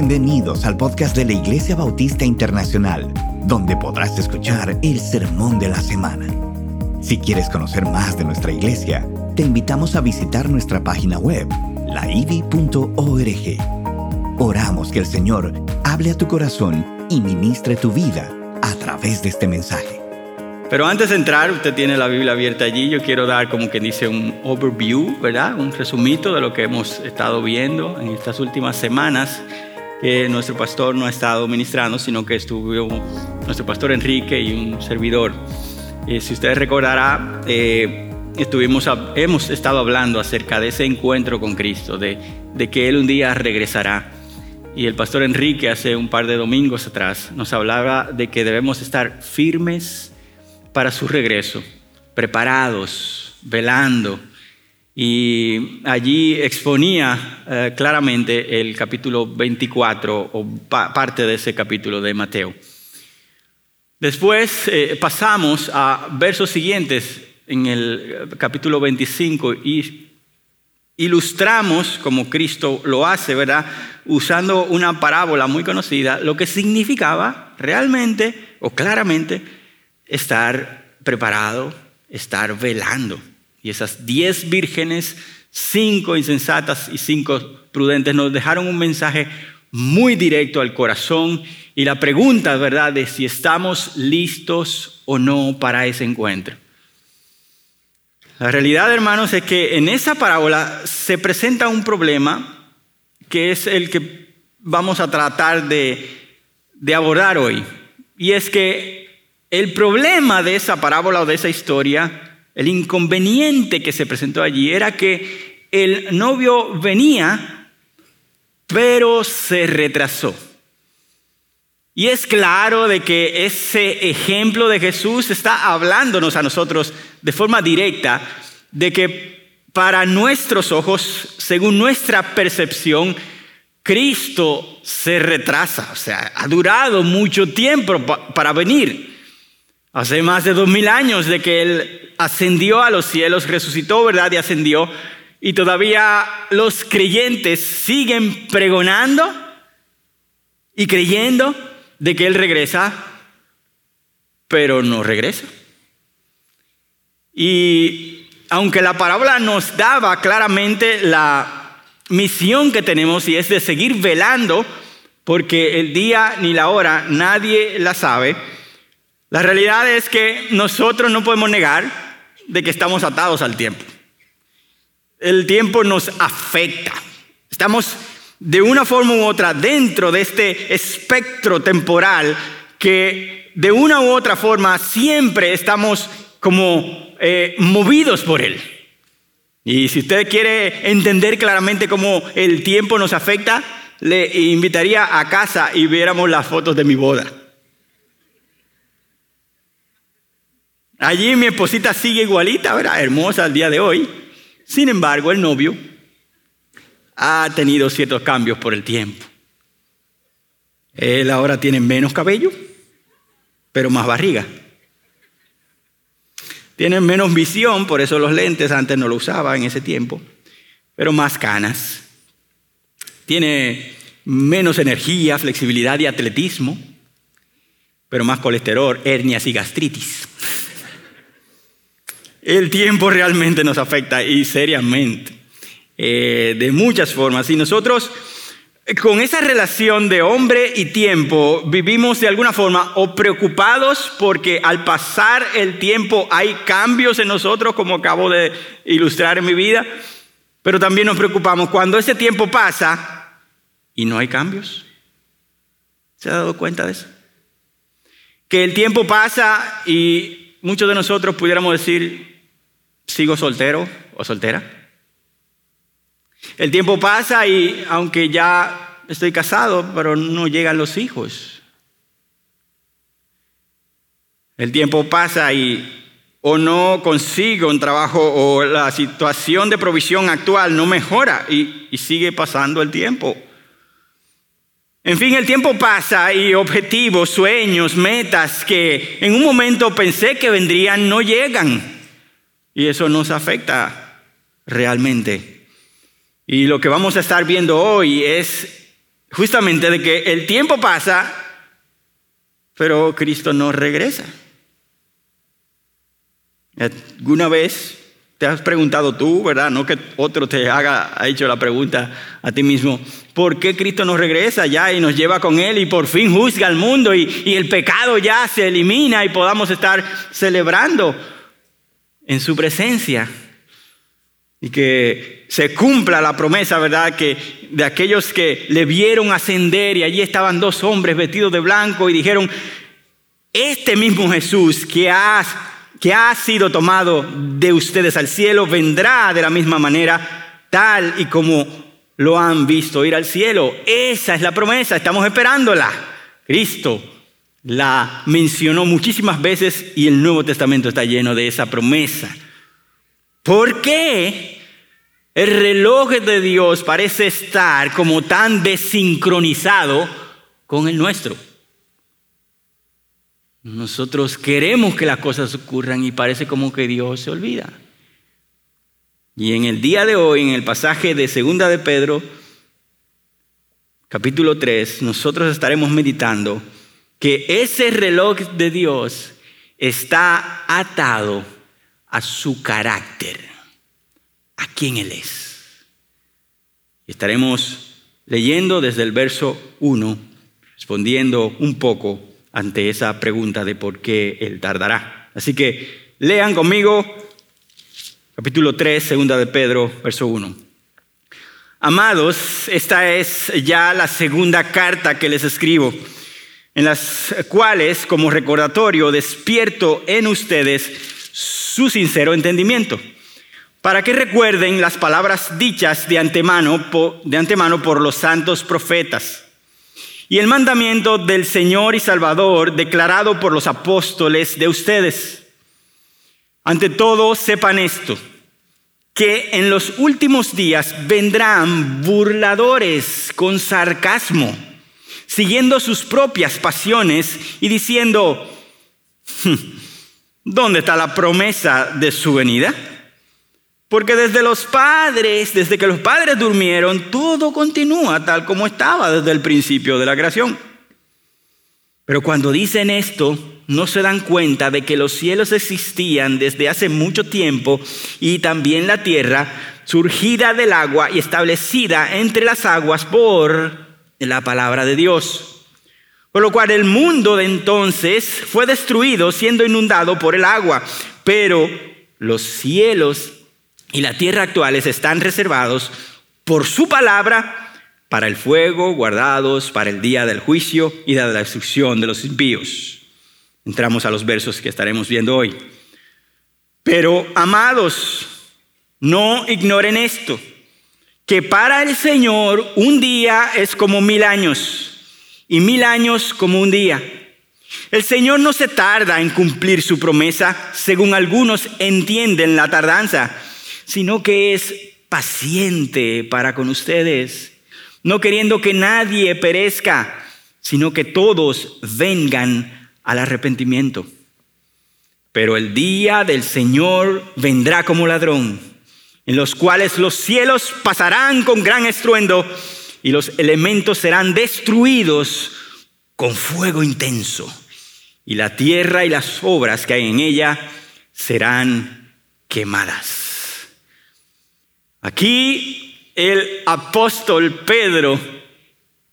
Bienvenidos al podcast de la Iglesia Bautista Internacional, donde podrás escuchar el sermón de la semana. Si quieres conocer más de nuestra iglesia, te invitamos a visitar nuestra página web, laivi.org. Oramos que el Señor hable a tu corazón y ministre tu vida a través de este mensaje. Pero antes de entrar, usted tiene la Biblia abierta allí, yo quiero dar como que dice un overview, ¿verdad? Un resumito de lo que hemos estado viendo en estas últimas semanas que nuestro pastor no ha estado ministrando, sino que estuvo nuestro pastor Enrique y un servidor. Y si usted recordará, eh, estuvimos, hemos estado hablando acerca de ese encuentro con Cristo, de que Él un día regresará. Y el pastor Enrique hace un par de domingos atrás nos hablaba de que debemos estar firmes para su regreso, preparados, velando. Y allí exponía eh, claramente el capítulo 24 o parte de ese capítulo de Mateo. Después eh, pasamos a versos siguientes en el capítulo 25 y ilustramos, como Cristo lo hace, ¿verdad? Usando una parábola muy conocida, lo que significaba realmente o claramente estar preparado, estar velando. Y esas diez vírgenes, cinco insensatas y cinco prudentes, nos dejaron un mensaje muy directo al corazón y la pregunta, ¿verdad?, de si estamos listos o no para ese encuentro. La realidad, hermanos, es que en esa parábola se presenta un problema que es el que vamos a tratar de, de abordar hoy. Y es que el problema de esa parábola o de esa historia, el inconveniente que se presentó allí era que el novio venía, pero se retrasó. Y es claro de que ese ejemplo de Jesús está hablándonos a nosotros de forma directa de que para nuestros ojos, según nuestra percepción, Cristo se retrasa, o sea, ha durado mucho tiempo para venir. Hace más de dos mil años de que Él ascendió a los cielos, resucitó, ¿verdad? Y ascendió. Y todavía los creyentes siguen pregonando y creyendo de que Él regresa, pero no regresa. Y aunque la parábola nos daba claramente la misión que tenemos y es de seguir velando, porque el día ni la hora nadie la sabe, la realidad es que nosotros no podemos negar de que estamos atados al tiempo. El tiempo nos afecta. Estamos de una forma u otra dentro de este espectro temporal que de una u otra forma siempre estamos como eh, movidos por él. Y si usted quiere entender claramente cómo el tiempo nos afecta, le invitaría a casa y viéramos las fotos de mi boda. Allí mi esposita sigue igualita, ¿verdad? Hermosa al día de hoy. Sin embargo, el novio ha tenido ciertos cambios por el tiempo. Él ahora tiene menos cabello, pero más barriga. Tiene menos visión, por eso los lentes antes no lo usaba en ese tiempo, pero más canas. Tiene menos energía, flexibilidad y atletismo, pero más colesterol, hernias y gastritis. El tiempo realmente nos afecta y seriamente, eh, de muchas formas. Y nosotros eh, con esa relación de hombre y tiempo vivimos de alguna forma o preocupados porque al pasar el tiempo hay cambios en nosotros, como acabo de ilustrar en mi vida, pero también nos preocupamos cuando ese tiempo pasa y no hay cambios. ¿Se ha dado cuenta de eso? Que el tiempo pasa y muchos de nosotros pudiéramos decir, sigo soltero o soltera. El tiempo pasa y aunque ya estoy casado, pero no llegan los hijos. El tiempo pasa y o no consigo un trabajo o la situación de provisión actual no mejora y, sigue pasando el tiempo. En fin, el tiempo pasa y objetivos, sueños, metas que en un momento pensé que vendrían no llegan. Y eso nos afecta realmente. Y lo que vamos a estar viendo hoy es justamente de que el tiempo pasa, pero Cristo no regresa. ¿Alguna vez te has preguntado tú, verdad? No que otro te haga, ha hecho la pregunta a ti mismo. ¿Por qué Cristo nos regresa ya y nos lleva con Él y por fin juzga al mundo y, y el pecado ya se elimina y podamos estar celebrando en su presencia? Y que se cumpla la promesa, ¿verdad? Que de aquellos que le vieron ascender y allí estaban dos hombres vestidos de blanco y dijeron, este mismo Jesús que ha, que ha sido tomado de ustedes al cielo vendrá de la misma manera, tal y como lo han visto ir al cielo. Esa es la promesa, estamos esperándola. Cristo la mencionó muchísimas veces y el Nuevo Testamento está lleno de esa promesa. ¿Por qué el reloj de Dios parece estar como tan desincronizado con el nuestro? Nosotros queremos que las cosas ocurran y parece como que Dios se olvida. Y en el día de hoy, en el pasaje de Segunda de Pedro, capítulo 3, nosotros estaremos meditando que ese reloj de Dios está atado a su carácter, a quién Él es. Estaremos leyendo desde el verso 1, respondiendo un poco ante esa pregunta de por qué Él tardará. Así que lean conmigo capítulo 3, segunda de Pedro, verso 1. Amados, esta es ya la segunda carta que les escribo, en las cuales, como recordatorio, despierto en ustedes su sincero entendimiento, para que recuerden las palabras dichas de antemano, de antemano por los santos profetas y el mandamiento del Señor y Salvador declarado por los apóstoles de ustedes. Ante todo, sepan esto, que en los últimos días vendrán burladores con sarcasmo, siguiendo sus propias pasiones y diciendo, hmm, ¿Dónde está la promesa de su venida? Porque desde los padres, desde que los padres durmieron, todo continúa tal como estaba desde el principio de la creación. Pero cuando dicen esto, no se dan cuenta de que los cielos existían desde hace mucho tiempo y también la tierra, surgida del agua y establecida entre las aguas por la palabra de Dios. Por lo cual el mundo de entonces fue destruido siendo inundado por el agua, pero los cielos y la tierra actuales están reservados por su palabra para el fuego, guardados para el día del juicio y de la destrucción de los impíos. Entramos a los versos que estaremos viendo hoy. Pero, amados, no ignoren esto, que para el Señor un día es como mil años y mil años como un día. El Señor no se tarda en cumplir su promesa, según algunos entienden la tardanza, sino que es paciente para con ustedes, no queriendo que nadie perezca, sino que todos vengan al arrepentimiento. Pero el día del Señor vendrá como ladrón, en los cuales los cielos pasarán con gran estruendo y los elementos serán destruidos con fuego intenso. Y la tierra y las obras que hay en ella serán quemadas. Aquí el apóstol Pedro,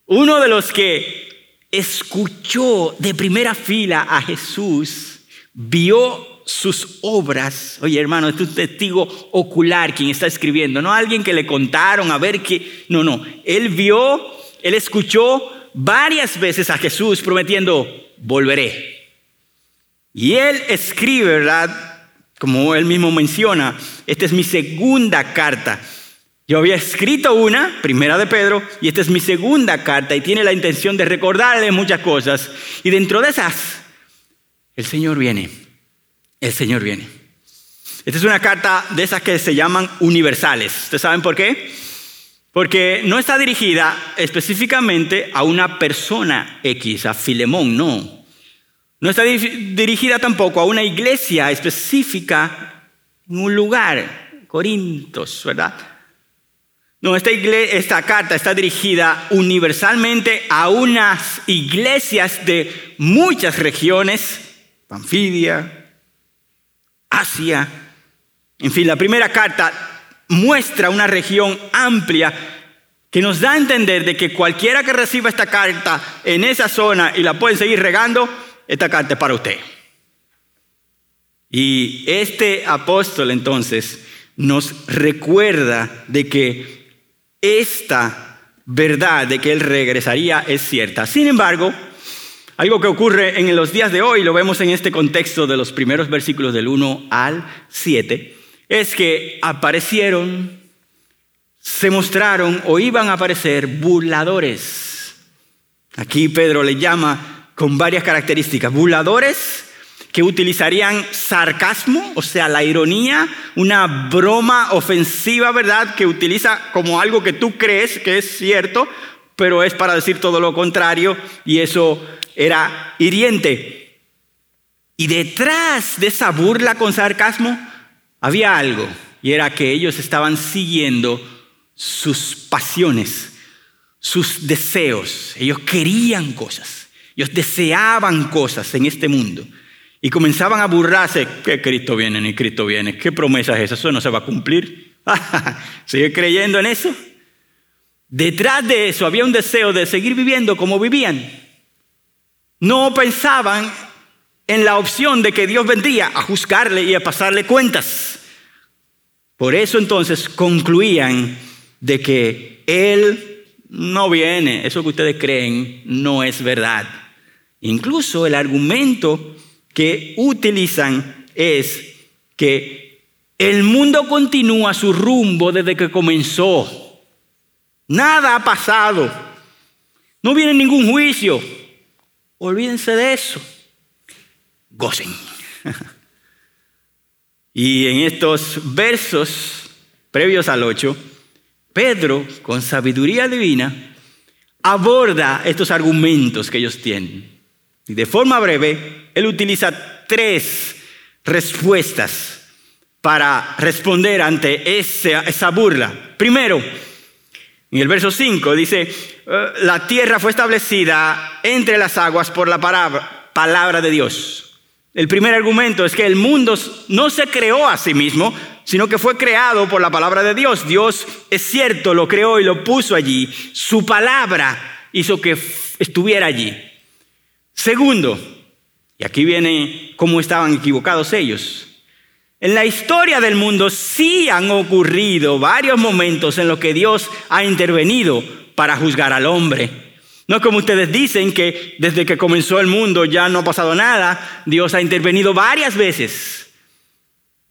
uno de los que escuchó de primera fila a Jesús, vio sus obras. Oye, hermano, es un testigo ocular quien está escribiendo, no alguien que le contaron a ver qué. No, no. Él vio, él escuchó varias veces a Jesús prometiendo, volveré. Y él escribe, ¿verdad? Como él mismo menciona, esta es mi segunda carta. Yo había escrito una, primera de Pedro, y esta es mi segunda carta y tiene la intención de recordarle muchas cosas. Y dentro de esas, el Señor viene el Señor viene. Esta es una carta de esas que se llaman universales. ¿Ustedes saben por qué? Porque no está dirigida específicamente a una persona X, a Filemón, no. No está dirigida tampoco a una iglesia específica en un lugar, Corintos, ¿verdad? No, esta, esta carta está dirigida universalmente a unas iglesias de muchas regiones, Panfilia, Asia. En fin, la primera carta muestra una región amplia que nos da a entender de que cualquiera que reciba esta carta en esa zona y la pueden seguir regando, esta carta es para usted. Y este apóstol entonces nos recuerda de que esta verdad de que él regresaría es cierta. Sin embargo, algo que ocurre en los días de hoy, lo vemos en este contexto de los primeros versículos del 1 al 7, es que aparecieron, se mostraron o iban a aparecer burladores. Aquí Pedro le llama con varias características, burladores que utilizarían sarcasmo, o sea, la ironía, una broma ofensiva, ¿verdad? Que utiliza como algo que tú crees que es cierto, pero es para decir todo lo contrario y eso era hiriente. Y detrás de esa burla con sarcasmo había algo, y era que ellos estaban siguiendo sus pasiones, sus deseos. Ellos querían cosas, ellos deseaban cosas en este mundo. Y comenzaban a burlarse, que Cristo viene, ni Cristo viene, ¿qué promesa es esa? Eso no se va a cumplir. ¿Sigue creyendo en eso? Detrás de eso había un deseo de seguir viviendo como vivían. No pensaban en la opción de que Dios vendría a juzgarle y a pasarle cuentas. Por eso entonces concluían de que Él no viene, eso que ustedes creen no es verdad. Incluso el argumento que utilizan es que el mundo continúa su rumbo desde que comenzó. Nada ha pasado. No viene ningún juicio. Olvídense de eso. Gocen. y en estos versos previos al 8, Pedro, con sabiduría divina, aborda estos argumentos que ellos tienen. Y de forma breve, él utiliza tres respuestas para responder ante esa, burla. Primero, en el verso 5 dice, eh, la tierra fue establecida entre las aguas por la palabra, palabra de Dios. El primer argumento es que el mundo no se creó a sí mismo, sino que fue creado por la palabra de Dios. Dios es cierto, lo creó y lo puso allí. Su palabra hizo que estuviera allí. Segundo, y aquí viene cómo estaban equivocados ellos. En la historia del mundo sí han ocurrido varios momentos en los que Dios ha intervenido para juzgar al hombre. No es como ustedes dicen que desde que comenzó el mundo ya no ha pasado nada. Dios ha intervenido varias veces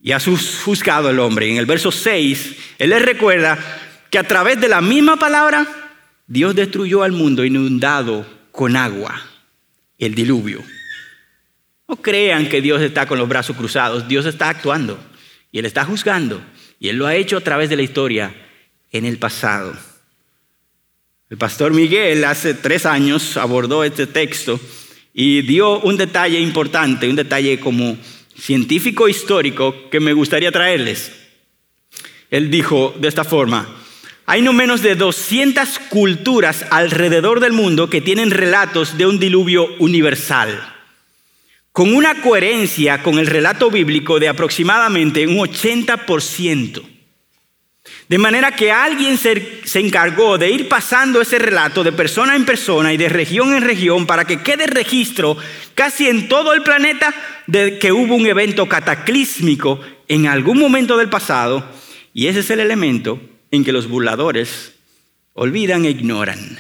y ha juzgado al hombre. En el verso 6, Él les recuerda que a través de la misma palabra, Dios destruyó al mundo inundado con agua el diluvio. No crean que Dios está con los brazos cruzados, Dios está actuando y Él está juzgando y Él lo ha hecho a través de la historia en el pasado. El pastor Miguel hace tres años abordó este texto y dio un detalle importante, un detalle como científico histórico que me gustaría traerles. Él dijo de esta forma, hay no menos de 200 culturas alrededor del mundo que tienen relatos de un diluvio universal, con una coherencia con el relato bíblico de aproximadamente un 80%. De manera que alguien se, encargó de ir pasando ese relato de persona en persona y de región en región para que quede registro casi en todo el planeta de que hubo un evento cataclísmico en algún momento del pasado. Y ese es el elemento en que los burladores olvidan e ignoran.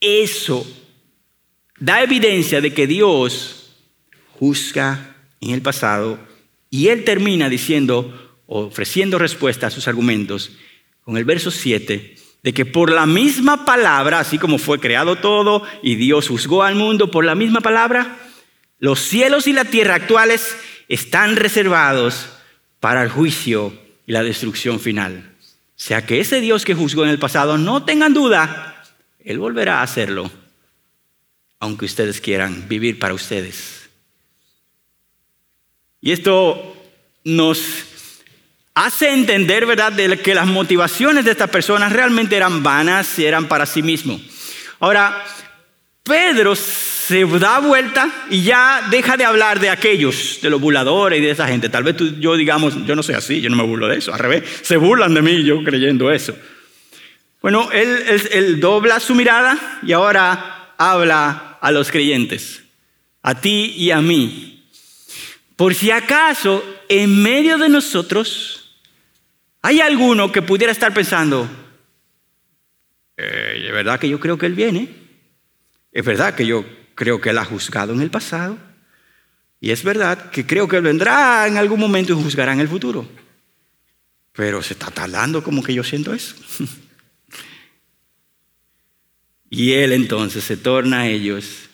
Eso da evidencia de que Dios juzga en el pasado y él termina diciendo, ofreciendo respuesta a sus argumentos con el verso 7, de que por la misma palabra, así como fue creado todo y Dios juzgó al mundo por la misma palabra, los cielos y la tierra actuales están reservados para el juicio y la destrucción final. Sea que ese Dios que juzgó en el pasado, no tengan duda, Él volverá a hacerlo, aunque ustedes quieran vivir para ustedes. Y esto nos hace entender, ¿verdad?, de que las motivaciones de estas personas realmente eran vanas y eran para sí mismo. Ahora, Pedro se da vuelta y ya deja de hablar de aquellos, de los burladores y de esa gente. Tal vez tú, yo digamos, yo no soy así, yo no me burlo de eso, al revés, se burlan de mí yo creyendo eso. Bueno, él, él dobla su mirada y ahora habla a los creyentes, a ti y a mí. Por si acaso, en medio de nosotros, ¿Hay alguno que pudiera estar pensando, eh, es verdad que yo creo que Él viene? Es verdad que yo creo que Él ha juzgado en el pasado. Y es verdad que creo que Él vendrá en algún momento y juzgará en el futuro. Pero se está tardando como que yo siento eso. y Él entonces se torna a ellos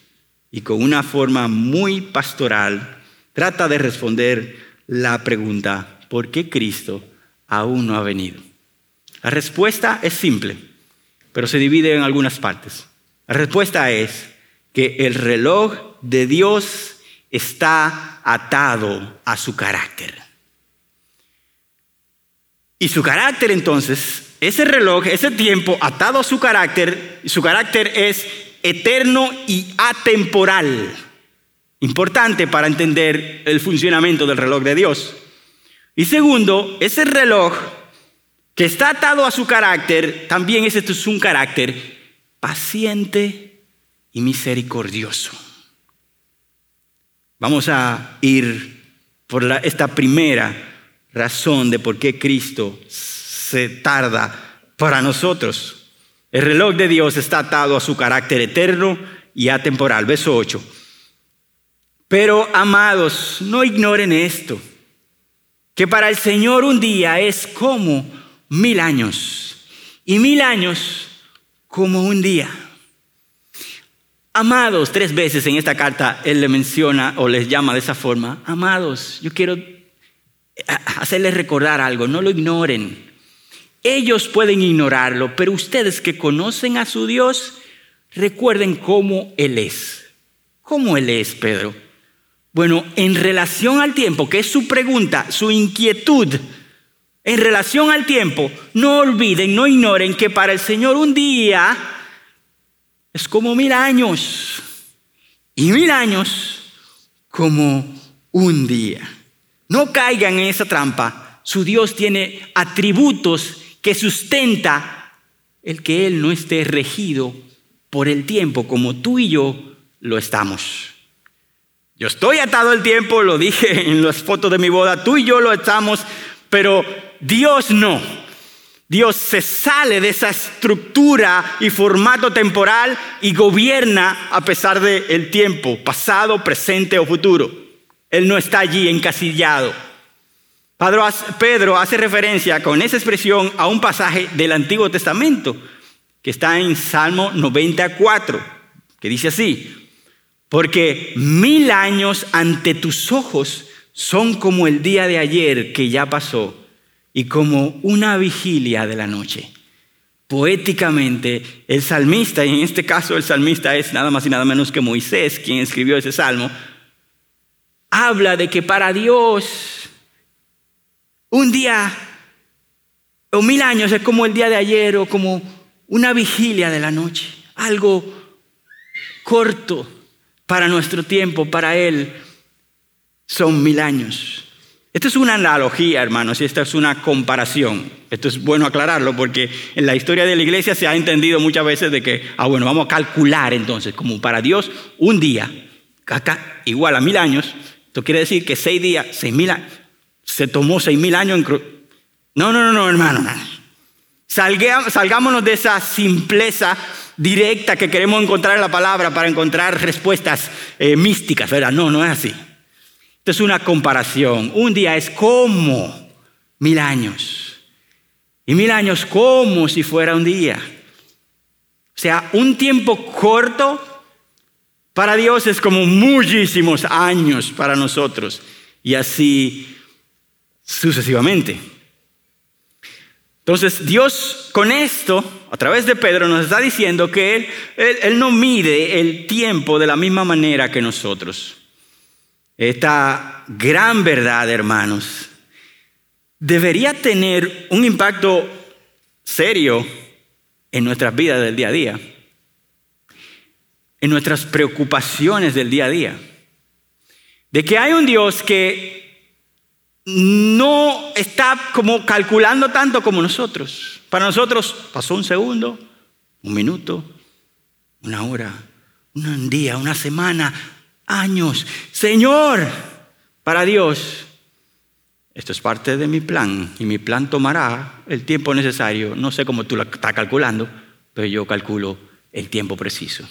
y con una forma muy pastoral trata de responder la pregunta, ¿por qué Cristo? aún no ha venido? La respuesta es simple, pero se divide en algunas partes. La respuesta es que el reloj de Dios está atado a su carácter. Y su carácter entonces, ese reloj, ese tiempo atado a su carácter, su carácter es eterno y atemporal. Importante para entender el funcionamiento del reloj de Dios. Y segundo, ese reloj que está atado a su carácter, también ese es un carácter paciente y misericordioso. Vamos a ir por esta primera razón de por qué Cristo tarda para nosotros. El reloj de Dios está atado a su carácter eterno y atemporal. Verso 8. Pero amados, no ignoren esto que para el Señor un día es como mil años y mil años como un día. Amados, tres veces en esta carta Él le menciona o les llama de esa forma. Amados, yo quiero hacerles recordar algo, no lo ignoren. Ellos pueden ignorarlo, pero ustedes que conocen a su Dios, recuerden cómo Él es. ¿Cómo Él es, Pedro? Bueno, en relación al tiempo, que es su pregunta, su inquietud, en relación al tiempo, no olviden, no ignoren que para el Señor un día es como mil años y mil años como un día. No caigan en esa trampa. Su Dios tiene atributos que sustenta el que Él no esté regido por el tiempo como tú y yo lo estamos. Yo estoy atado al tiempo, lo dije en las fotos de mi boda, tú y yo lo estamos, pero Dios no. Dios se sale de esa estructura y formato temporal y gobierna a pesar del tiempo, pasado, presente o futuro. Él no está allí encasillado. Pedro hace referencia con esa expresión a un pasaje del Antiguo Testamento que está en Salmo 94, que dice así, porque mil años ante tus ojos son como el día de ayer que ya pasó y como una vigilia de la noche. Poéticamente, el salmista, y en este caso el salmista es nada más y nada menos que Moisés, quien escribió ese salmo, habla de que para Dios un día o mil años es como el día de ayer o como una vigilia de la noche, algo corto, para nuestro tiempo, para Él, son mil años. Esto es una analogía, hermanos, y esta es una comparación. Esto es bueno aclararlo porque en la historia de la iglesia se ha entendido muchas veces de que, ah, bueno, vamos a calcular entonces, como para Dios, un día, acá, igual a mil años. Esto quiere decir que seis días, seis mil años, se tomó seis mil años en... No, no, no, no, hermano. salgámonos de esa simpleza directa que queremos encontrar en la palabra para encontrar respuestas eh, místicas, ¿verdad? No, no es así. Esto es una comparación. Un día es como mil años. Y mil años como si fuera un día. O sea, un tiempo corto para Dios es como muchísimos años para nosotros. Y así sucesivamente. Entonces Dios con esto, a través de Pedro, nos está diciendo que él, no mide el tiempo de la misma manera que nosotros. Esta gran verdad, hermanos, debería tener un impacto serio en nuestras vidas del día a día, en nuestras preocupaciones del día a día. De que hay un Dios que no está como calculando tanto como nosotros. Para nosotros pasó un segundo, un minuto, una hora, un día, una semana, años. Señor, para Dios, esto es parte de mi plan y mi plan tomará el tiempo necesario. No sé cómo tú lo estás calculando, pero yo calculo el tiempo preciso.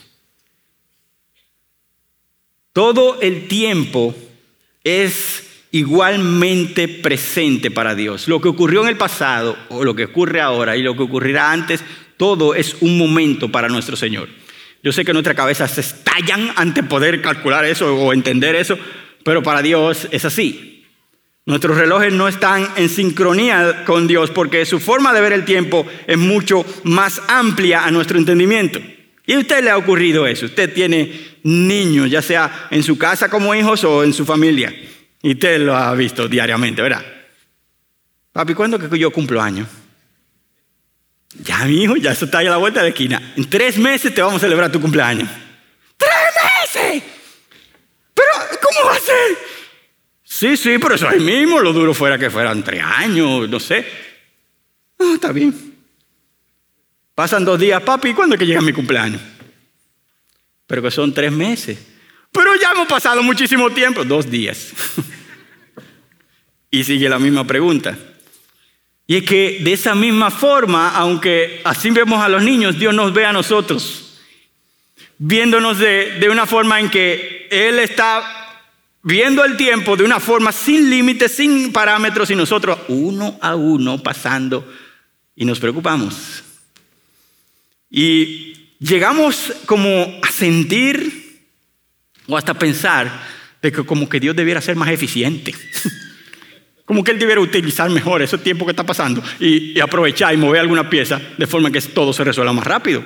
Todo el tiempo es igualmente presente para Dios. Lo que ocurrió en el pasado o lo que ocurre ahora y lo que ocurrirá antes, todo es un momento para nuestro Señor. Yo sé que nuestras cabezas se estallan ante poder calcular eso o entender eso, pero para Dios es así. Nuestros relojes no están en sincronía con Dios porque su forma de ver el tiempo es mucho más amplia a nuestro entendimiento. ¿Y a usted le ha ocurrido eso? Usted tiene niños, ya sea en su casa como hijos o en su familia. Y usted lo ha visto diariamente, ¿verdad? Papi, ¿cuándo que yo cumplo años? Ya, mi hijo, ya eso está ahí a la vuelta de la esquina. En tres meses te vamos a celebrar tu cumpleaños. ¡Tres meses! ¿Pero cómo va a ser? Sí, sí, pero eso ahí mismo, lo duro fuera que fueran tres años, no sé. Ah, está bien. Pasan dos días, papi, ¿cuándo es que llega mi cumpleaños? Pero que son tres meses. Pero ya hemos pasado muchísimo tiempo, dos días. y sigue la misma pregunta. Y es que de esa misma forma, aunque así vemos a los niños, Dios nos ve a nosotros, viéndonos de, de una forma en que Él está viendo el tiempo de una forma sin límites, sin parámetros y nosotros uno a uno pasando y nos preocupamos. Y llegamos como a sentir o hasta pensar de que como que Dios debiera ser más eficiente. Como que Él debiera utilizar mejor ese tiempo que está pasando y, aprovechar y mover alguna pieza de forma que todo se resuelva más rápido.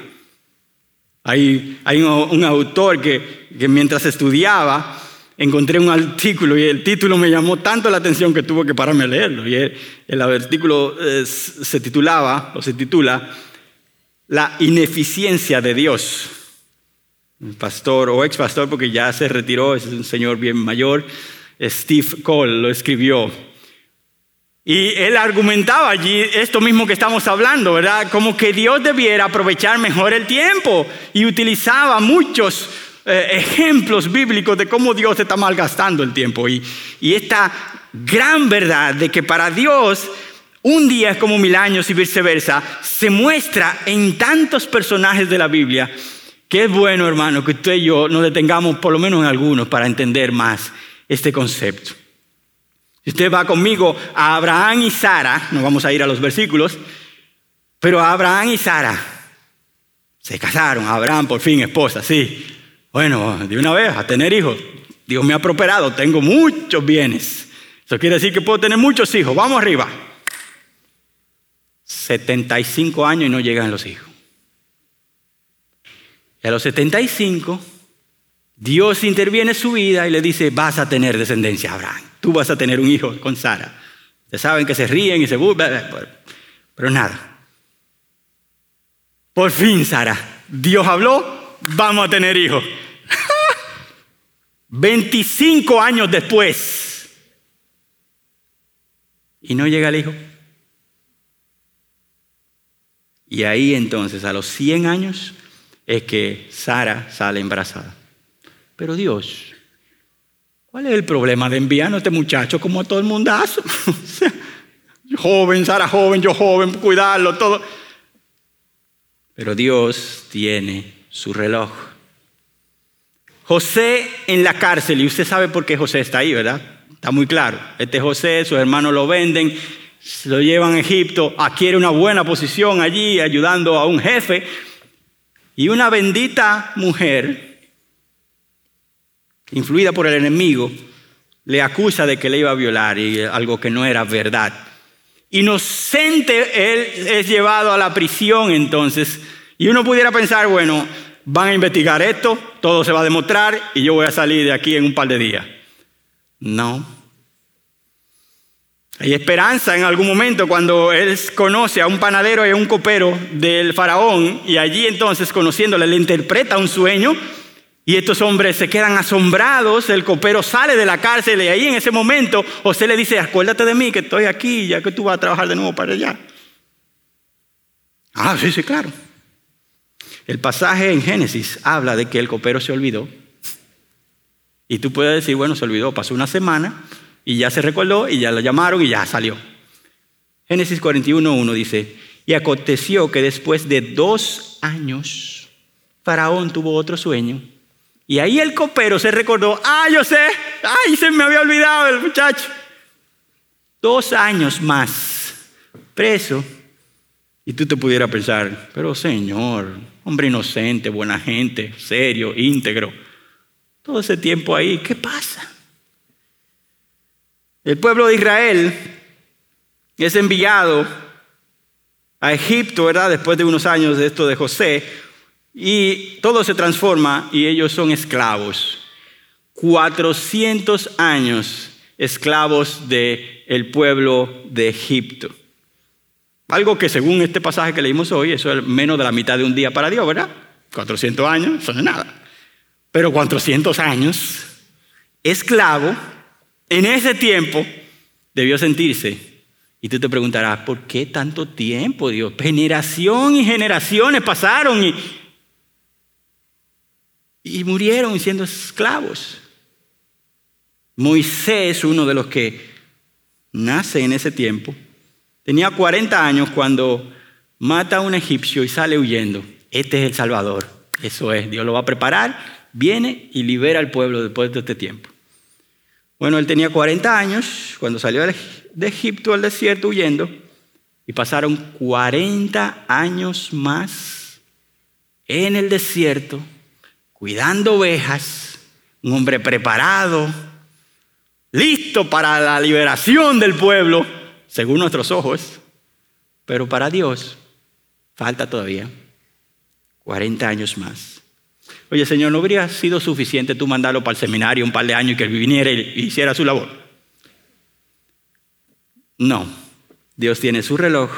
Hay, un, autor que, mientras estudiaba encontré un artículo y el título me llamó tanto la atención que tuve que pararme a leerlo. Y el, artículo eh, se titulaba, o se titula, La ineficiencia de Dios. Un pastor o ex pastor, porque ya se retiró, es un señor bien mayor, Steve Cole lo escribió. Y él argumentaba allí esto mismo que estamos hablando, ¿verdad? Como que Dios debiera aprovechar mejor el tiempo y utilizaba muchos eh, ejemplos bíblicos de cómo Dios está malgastando el tiempo. Y, y esta gran verdad de que para Dios un día es como mil años y viceversa, se muestra en tantos personajes de la Biblia que es bueno, hermano, que usted y yo nos detengamos por lo menos en algunos para entender más este concepto. Si usted va conmigo a Abraham y Sara, no vamos a ir a los versículos, pero Abraham y Sara se casaron, Abraham por fin esposa, sí. Bueno, de una vez, a tener hijos. Dios me ha prosperado, tengo muchos bienes. Eso quiere decir que puedo tener muchos hijos. Vamos arriba. 75 años y no llegan los hijos. Y a los 75, Dios interviene en su vida y le dice, vas a tener descendencia, Abraham. Tú vas a tener un hijo con Sara. Ustedes saben que se ríen y se burlan, pero nada. Por fin, Sara, Dios habló, vamos a tener hijos. 25 años después. Y no llega el hijo. Y ahí entonces, a los 100 años, es que Sara sale embarazada. Pero Dios, ¿cuál es el problema de enviar a este muchacho como a todo el mundazo? joven, Sara joven, yo joven, cuidarlo, todo. Pero Dios tiene su reloj. José en la cárcel, y usted sabe por qué José está ahí, ¿verdad? Está muy claro. Este José, sus hermanos lo venden, lo llevan a Egipto, adquiere una buena posición allí, ayudando a un jefe. Y una bendita mujer, influida por el enemigo, le acusa de que le iba a violar y algo que no era verdad. Inocente, él es llevado a la prisión entonces. Y uno pudiera pensar, bueno, van a investigar esto, todo se va a demostrar y yo voy a salir de aquí en un par de días. No. Hay esperanza en algún momento cuando él conoce a un panadero y a un copero del faraón y allí entonces conociéndole le interpreta un sueño y estos hombres se quedan asombrados, el copero sale de la cárcel y ahí en ese momento José le dice, acuérdate de mí que estoy aquí ya que tú vas a trabajar de nuevo para allá. Ah, sí, sí, claro. El pasaje en Génesis habla de que el copero se olvidó. Y tú puedes decir, bueno, se olvidó, pasó una semana y ya se recordó y ya lo llamaron y ya salió. Génesis 41.1 dice, y aconteció que después de dos años, Faraón tuvo otro sueño. Y ahí el copero se recordó, ah, yo sé, ay, se me había olvidado el muchacho. Dos años más preso y tú te pudieras pensar, pero Señor, hombre inocente, buena gente, serio, íntegro, todo ese tiempo ahí, ¿qué pasa? El pueblo de Israel es enviado a Egipto, ¿verdad? Después de unos años de esto de José, y todo se transforma y ellos son esclavos. 400 años esclavos del el pueblo de Egipto. Algo que según este pasaje que leímos hoy, eso es menos de la mitad de un día para Dios, ¿verdad? 400 años, eso no es nada. Pero 400 años, esclavo, en ese tiempo debió sentirse. Y tú te preguntarás, ¿por qué tanto tiempo, Dios? Generación y generaciones pasaron y, y murieron siendo esclavos. Moisés, uno de los que nace en ese tiempo, Tenía 40 años cuando mata a un egipcio y sale huyendo. Este es el Salvador. Eso es, Dios lo va a preparar, viene y libera al pueblo después de este tiempo. Bueno, él tenía 40 años cuando salió de Egipto al desierto huyendo y pasaron 40 años más en el desierto cuidando ovejas, un hombre preparado, listo para la liberación del pueblo según nuestros ojos, pero para Dios falta todavía 40 años más. Oye, Señor, ¿no habría sido suficiente tú mandarlo para el seminario un par de años y que él viniera y hiciera su labor? No, Dios tiene su reloj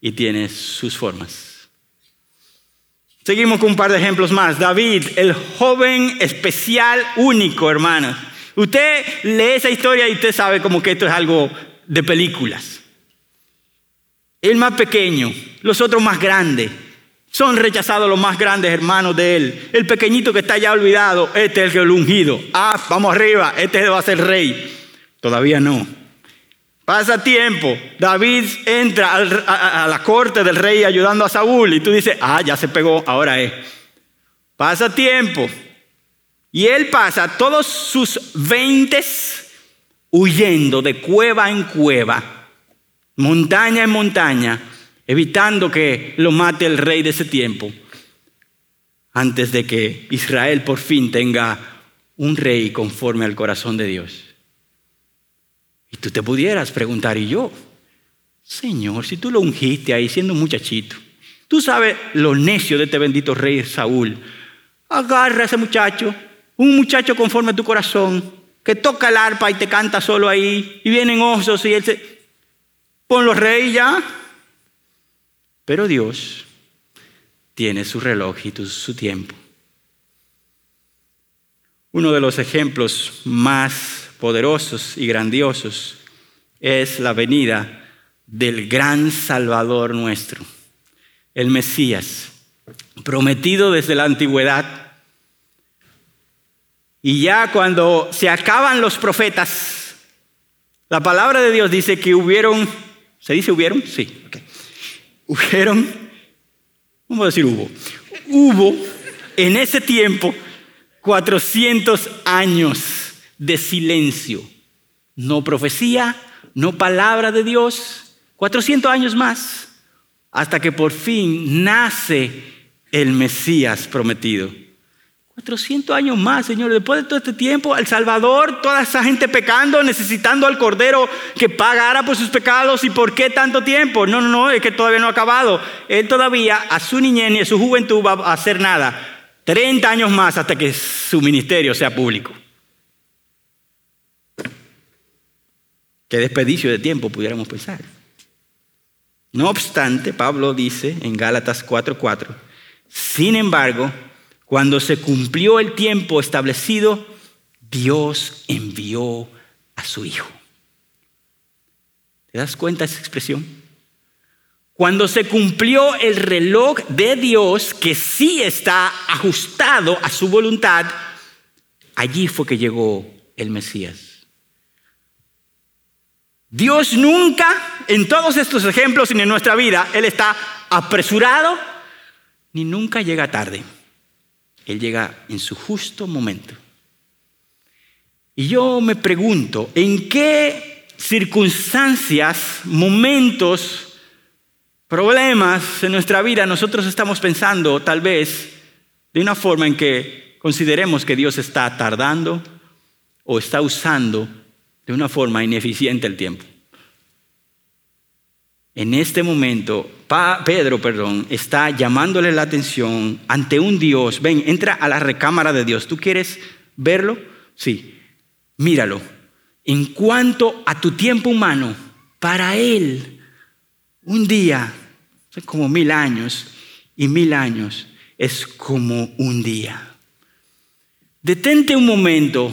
y tiene sus formas. Seguimos con un par de ejemplos más. David, el joven especial único, hermano. Usted lee esa historia y usted sabe como que esto es algo de películas. El más pequeño, los otros más grandes. Son rechazados los más grandes hermanos de él. El pequeñito que está ya olvidado, este es el ungido. Ah, vamos arriba, este va a ser rey. Todavía no. Pasa tiempo, David entra a, a la corte del rey ayudando a Saúl y tú dices, ah, ya se pegó, ahora es. Pasa tiempo y él pasa todos sus veintes huyendo de cueva en cueva, montaña en montaña, evitando que lo mate el rey de ese tiempo, antes de que Israel por fin tenga un rey conforme al corazón de Dios. Y tú te pudieras preguntar, ¿y yo? Señor, si tú lo ungiste ahí siendo un muchachito, tú sabes lo necio de este bendito rey Saúl, agarra a ese muchacho, un muchacho conforme a tu corazón, que toca el arpa y te canta solo ahí, y vienen osos y él se... Pon los reyes ya. Pero Dios tiene su reloj y su tiempo. Uno de los ejemplos más poderosos y grandiosos es la venida del gran Salvador nuestro, el Mesías, prometido desde la antigüedad. Y ya cuando se acaban los profetas, la palabra de Dios dice que hubieron, ¿se dice hubieron? Sí, Hubieron, vamos a decir hubo, hubo en ese tiempo 400 años de silencio. No profecía, no palabra de Dios, 400 años más, hasta que por fin nace el Mesías prometido. 400 años más, Señor. Después de todo este tiempo, El Salvador, toda esa gente pecando, necesitando al Cordero que pagara por sus pecados. ¿Y por qué tanto tiempo? No, no, no, es que todavía no ha acabado. Él todavía a su niñez y a su juventud va a hacer nada. 30 años más hasta que su ministerio sea público. Qué desperdicio de tiempo pudiéramos pensar. No obstante, Pablo dice en Gálatas 4:4, sin embargo, cuando se cumplió el tiempo establecido, Dios envió a su Hijo. ¿Te das cuenta de esa expresión? Cuando se cumplió el reloj de Dios, que sí está ajustado a su voluntad, allí fue que llegó el Mesías. Dios nunca, en todos estos ejemplos y en nuestra vida, Él está apresurado ni nunca llega tarde. Él llega en su justo momento. Y yo me pregunto, ¿en qué circunstancias, momentos, problemas en nuestra vida nosotros estamos pensando tal vez de una forma en que consideremos que Dios está tardando o está usando de una forma ineficiente el tiempo? En este momento, Pedro, perdón, está llamándole la atención ante un Dios. Ven, entra a la recámara de Dios. ¿Tú quieres verlo? Sí. Míralo. En cuanto a tu tiempo humano, para Él, un día, como mil años, y mil años es como un día. Detente un momento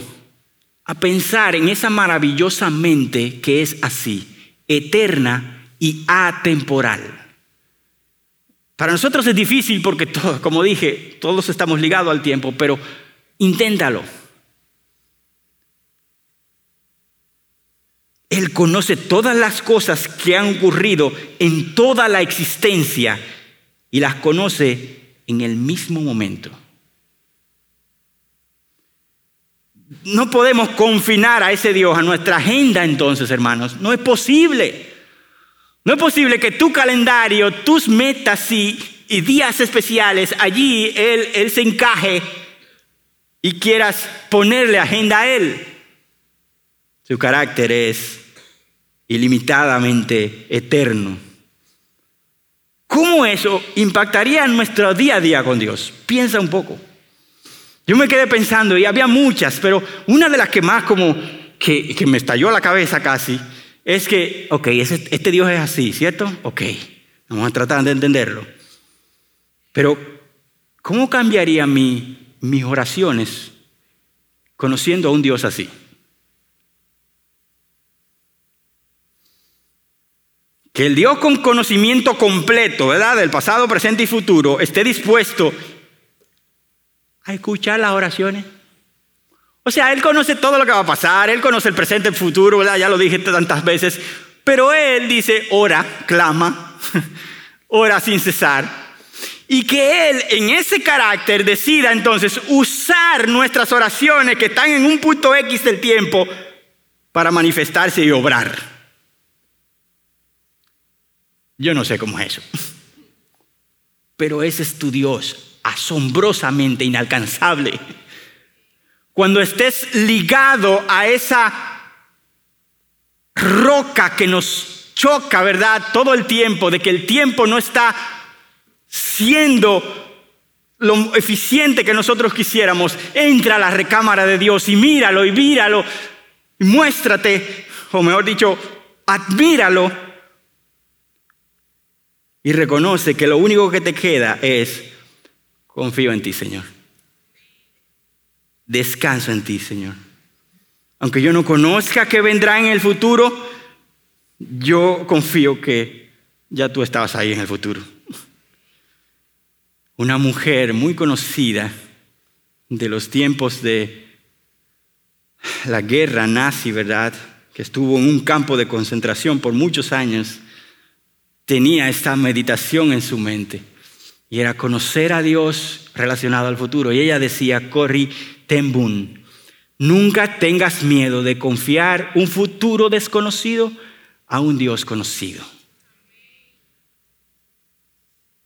a pensar en esa maravillosa mente que es así, eterna y atemporal. Para nosotros es difícil porque, como dije, todos estamos ligados al tiempo, pero inténtalo. Él conoce todas las cosas que han ocurrido en toda la existencia y las conoce en el mismo momento. No podemos confinar a ese Dios a nuestra agenda entonces, hermanos. No es posible. No es posible que tu calendario, tus metas y, días especiales, allí él, él se encaje y quieras ponerle agenda a Él. Su carácter es ilimitadamente eterno. ¿Cómo eso impactaría en nuestro día a día con Dios? Piensa un poco. Yo me quedé pensando y había muchas, pero una de las que más como que, que me estalló la cabeza casi es que, ok, este Dios es así, ¿cierto? Ok, vamos a tratar de entenderlo. Pero, ¿cómo cambiaría mi, mis oraciones conociendo a un Dios así? Que el Dios con conocimiento completo, ¿verdad? Del pasado, presente y futuro, esté dispuesto a escuchar las oraciones. O sea, Él conoce todo lo que va a pasar, Él conoce el presente, el futuro, ¿verdad? Ya lo dije tantas veces. Pero Él dice, ora, clama, ora sin cesar. Y que Él en ese carácter decida entonces usar nuestras oraciones que están en un punto X del tiempo para manifestarse y obrar. Yo no sé cómo es eso. Pero ese es tu Dios, asombrosamente inalcanzable cuando estés ligado a esa roca que nos choca, ¿verdad? Todo el tiempo, de que el tiempo no está siendo lo eficiente que nosotros quisiéramos, entra a la recámara de Dios y míralo y míralo, y muéstrate, o mejor dicho, admíralo y reconoce que lo único que te queda es confío en ti, Señor descanso en ti, Señor. Aunque yo no conozca qué vendrá en el futuro, yo confío que ya tú estabas ahí en el futuro. Una mujer muy conocida de los tiempos de la guerra nazi, ¿verdad? Que estuvo en un campo de concentración por muchos años, tenía esta meditación en su mente. Y era conocer a Dios relacionado al futuro. Y ella decía, Corri Tembun, nunca tengas miedo de confiar un futuro desconocido a un Dios conocido.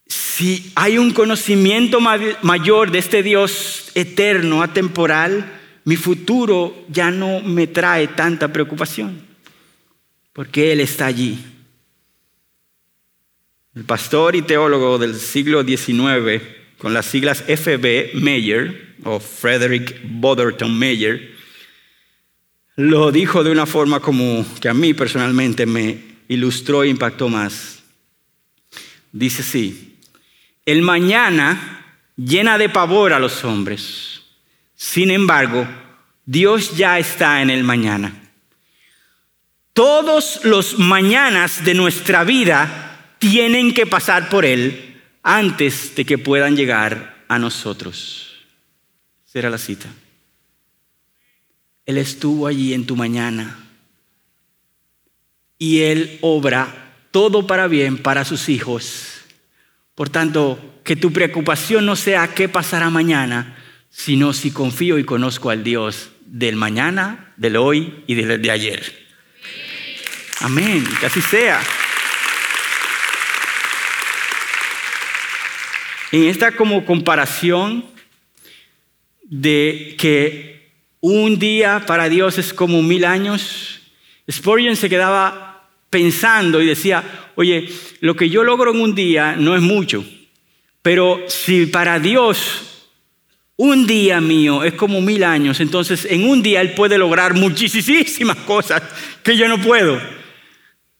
Si hay un conocimiento mayor de este Dios eterno, atemporal, mi futuro ya no me trae tanta preocupación, porque Él está allí. El pastor y teólogo del siglo XIX, con las siglas FB Meyer, o Frederick Botherton Meyer, lo dijo de una forma como que a mí personalmente me ilustró e impactó más. Dice así, el mañana llena de pavor a los hombres. Sin embargo, Dios ya está en el mañana. Todos los mañanas de nuestra vida tienen que pasar por Él antes de que puedan llegar a nosotros. Será la cita. Él estuvo allí en tu mañana y Él obra todo para bien para sus hijos. Por tanto, que tu preocupación no sea qué pasará mañana, sino si confío y conozco al Dios del mañana, del hoy y del de ayer. Amén, que así sea. En esta como comparación de que un día para Dios es como mil años, Spurgeon se quedaba pensando y decía, oye, lo que yo logro en un día no es mucho, pero si para Dios un día mío es como mil años, entonces en un día Él puede lograr muchísimas cosas que yo no puedo.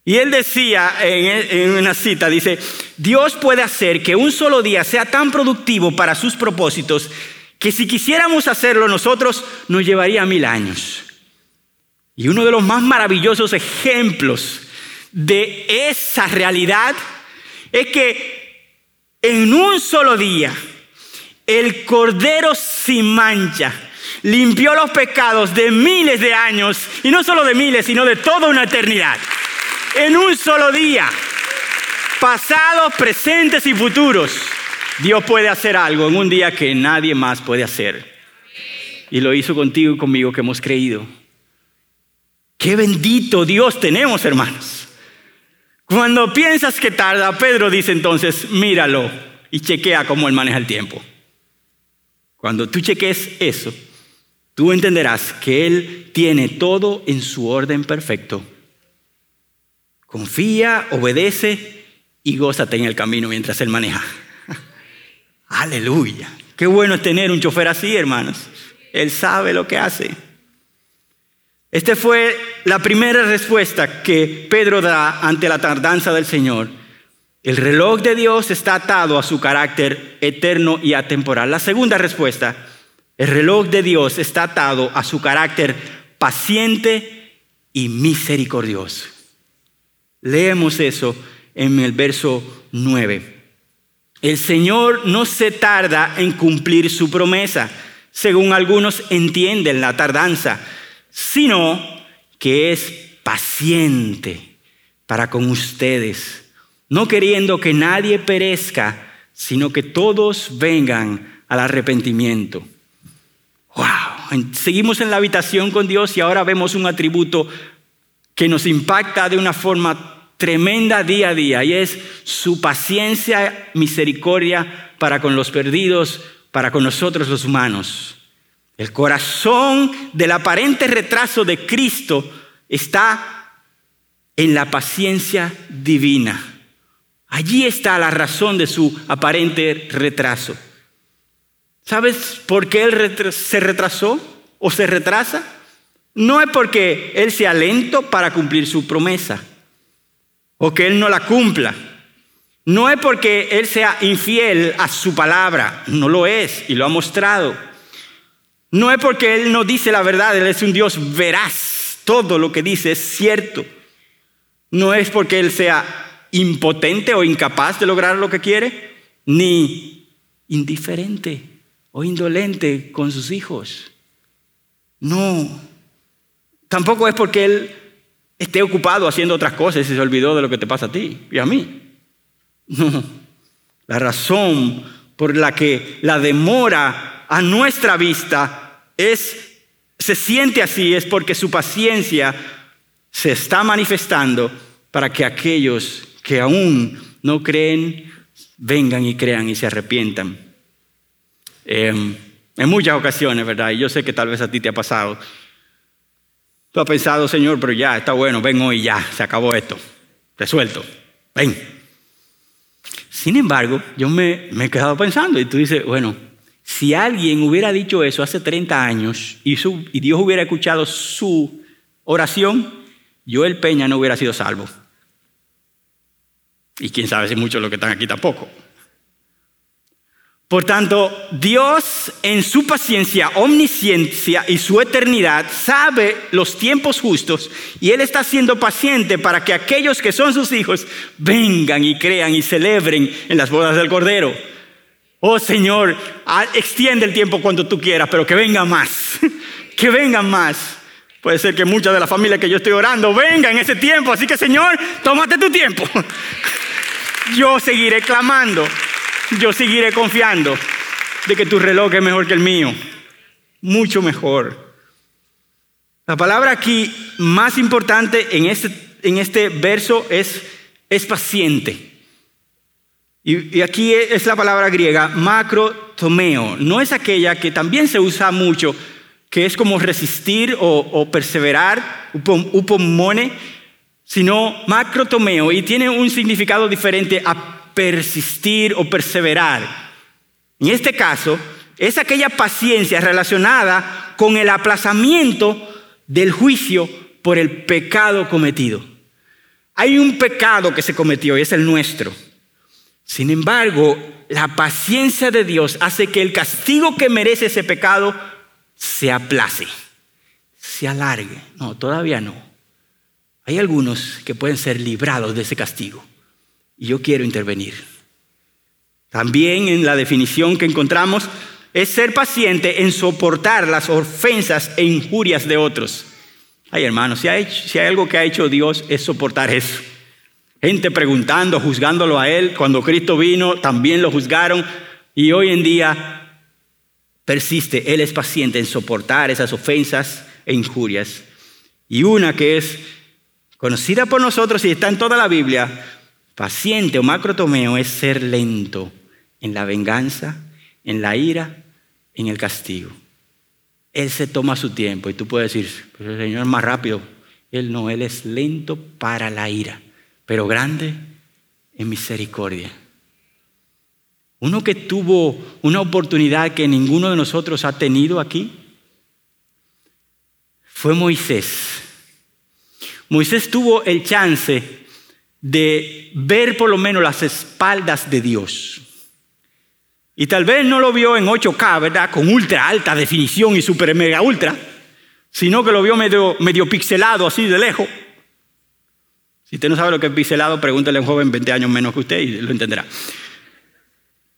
Y él decía en, una cita, dice, Dios puede hacer que un solo día sea tan productivo para sus propósitos que si quisiéramos hacerlo nosotros nos llevaría mil años. Y uno de los más maravillosos ejemplos de esa realidad es que en un solo día el Cordero sin mancha limpió los pecados de miles de años, y no solo de miles, sino de toda una eternidad en un solo día. Pasados, presentes y futuros. Dios puede hacer algo en un día que nadie más puede hacer. Y lo hizo contigo y conmigo que hemos creído. Qué bendito Dios tenemos, hermanos. Cuando piensas que tarda, Pedro dice entonces, míralo y chequea cómo él maneja el tiempo. Cuando tú cheques eso, tú entenderás que Él tiene todo en su orden perfecto Confía, obedece y gózate en el camino mientras Él maneja. Aleluya. Qué bueno es tener un chofer así, hermanos. Él sabe lo que hace. Esta fue la primera respuesta que Pedro da ante la tardanza del Señor. El reloj de Dios está atado a su carácter eterno y atemporal. La segunda respuesta, el reloj de Dios está atado a su carácter paciente y misericordioso. Leemos eso en el verso 9. El Señor no se tarda en cumplir su promesa, según algunos entienden la tardanza, sino que es paciente para con ustedes, no queriendo que nadie perezca, sino que todos vengan al arrepentimiento. Wow, seguimos en la habitación con Dios y ahora vemos un atributo que nos impacta de una forma tremenda día a día y es su paciencia, misericordia para con los perdidos, para con nosotros los humanos. El corazón del aparente retraso de Cristo está en la paciencia divina. Allí está la razón de su aparente retraso. ¿Sabes por qué Él se retrasó o se retrasa? No es porque Él sea lento para cumplir su promesa o que Él no la cumpla. No es porque Él sea infiel a su palabra, no lo es y lo ha mostrado. No es porque Él no dice la verdad, Él es un Dios veraz, todo lo que dice es cierto. No es porque Él sea impotente o incapaz de lograr lo que quiere, ni indiferente o indolente con sus hijos. No, Tampoco es porque Él esté ocupado haciendo otras cosas y se olvidó de lo que te pasa a ti y a mí. No. La razón por la que la demora a nuestra vista es, se siente así es porque su paciencia se está manifestando para que aquellos que aún no creen vengan y crean y se arrepientan. Em, en muchas ocasiones, ¿verdad? Y yo sé que tal vez a ti te ha pasado Tú has pensado, Señor, pero ya, está bueno, ven hoy ya, se acabó esto, te suelto, ven. Sin embargo, yo me, he quedado pensando y tú dices, bueno, si alguien hubiera dicho eso hace 30 años y, y Dios hubiera escuchado su oración, Joel Peña no hubiera sido salvo. Y quién sabe si muchos de los que están aquí tampoco. Por tanto, Dios en su paciencia, omnisciencia y su eternidad sabe los tiempos justos y Él está siendo paciente para que aquellos que son sus hijos vengan y crean y celebren en las bodas del Cordero. Oh Señor, extiende el tiempo cuando tú quieras, pero que vengan más, que vengan más. Puede ser que muchas de las familias que yo estoy orando vengan en ese tiempo, así que Señor, tómate tu tiempo. Yo seguiré clamando yo seguiré confiando de que tu reloj es mejor que el mío, mucho mejor. La palabra aquí más importante en este, en este verso es, es paciente. Y, aquí es la palabra griega macrotomeo. No es aquella que también se usa mucho, que es como resistir o, perseverar, upomone, sino macrotomeo y tiene un significado diferente a persistir o perseverar. En este caso, es aquella paciencia relacionada con el aplazamiento del juicio por el pecado cometido. Hay un pecado que se cometió y es el nuestro. Sin embargo, la paciencia de Dios hace que el castigo que merece ese pecado se aplace, se alargue. No, todavía no. Hay algunos que pueden ser librados de ese castigo. Y yo quiero intervenir. También en la definición que encontramos es ser paciente en soportar las ofensas e injurias de otros. Ay, hermanos, si hay, si hay algo que ha hecho Dios es soportar eso. Gente preguntando, juzgándolo a Él. Cuando Cristo vino, también lo juzgaron. Y hoy en día persiste. Él es paciente en soportar esas ofensas e injurias. Y una que es conocida por nosotros y está en toda la Biblia, Paciente o macrotomeo es ser lento en la venganza, en la ira, en el castigo. Él se toma su tiempo y tú puedes decir, pues el Señor es más rápido. Él no, Él es lento para la ira, pero grande en misericordia. Uno que tuvo una oportunidad que ninguno de nosotros ha tenido aquí fue Moisés. Moisés tuvo el chance de ver por lo menos las espaldas de Dios. Y tal vez no lo vio en 8K, ¿verdad? Con ultra alta definición y super mega ultra, sino que lo vio medio, pixelado así de lejos. Si usted no sabe lo que es pixelado, pregúntele a un joven 20 años menos que usted y lo entenderá.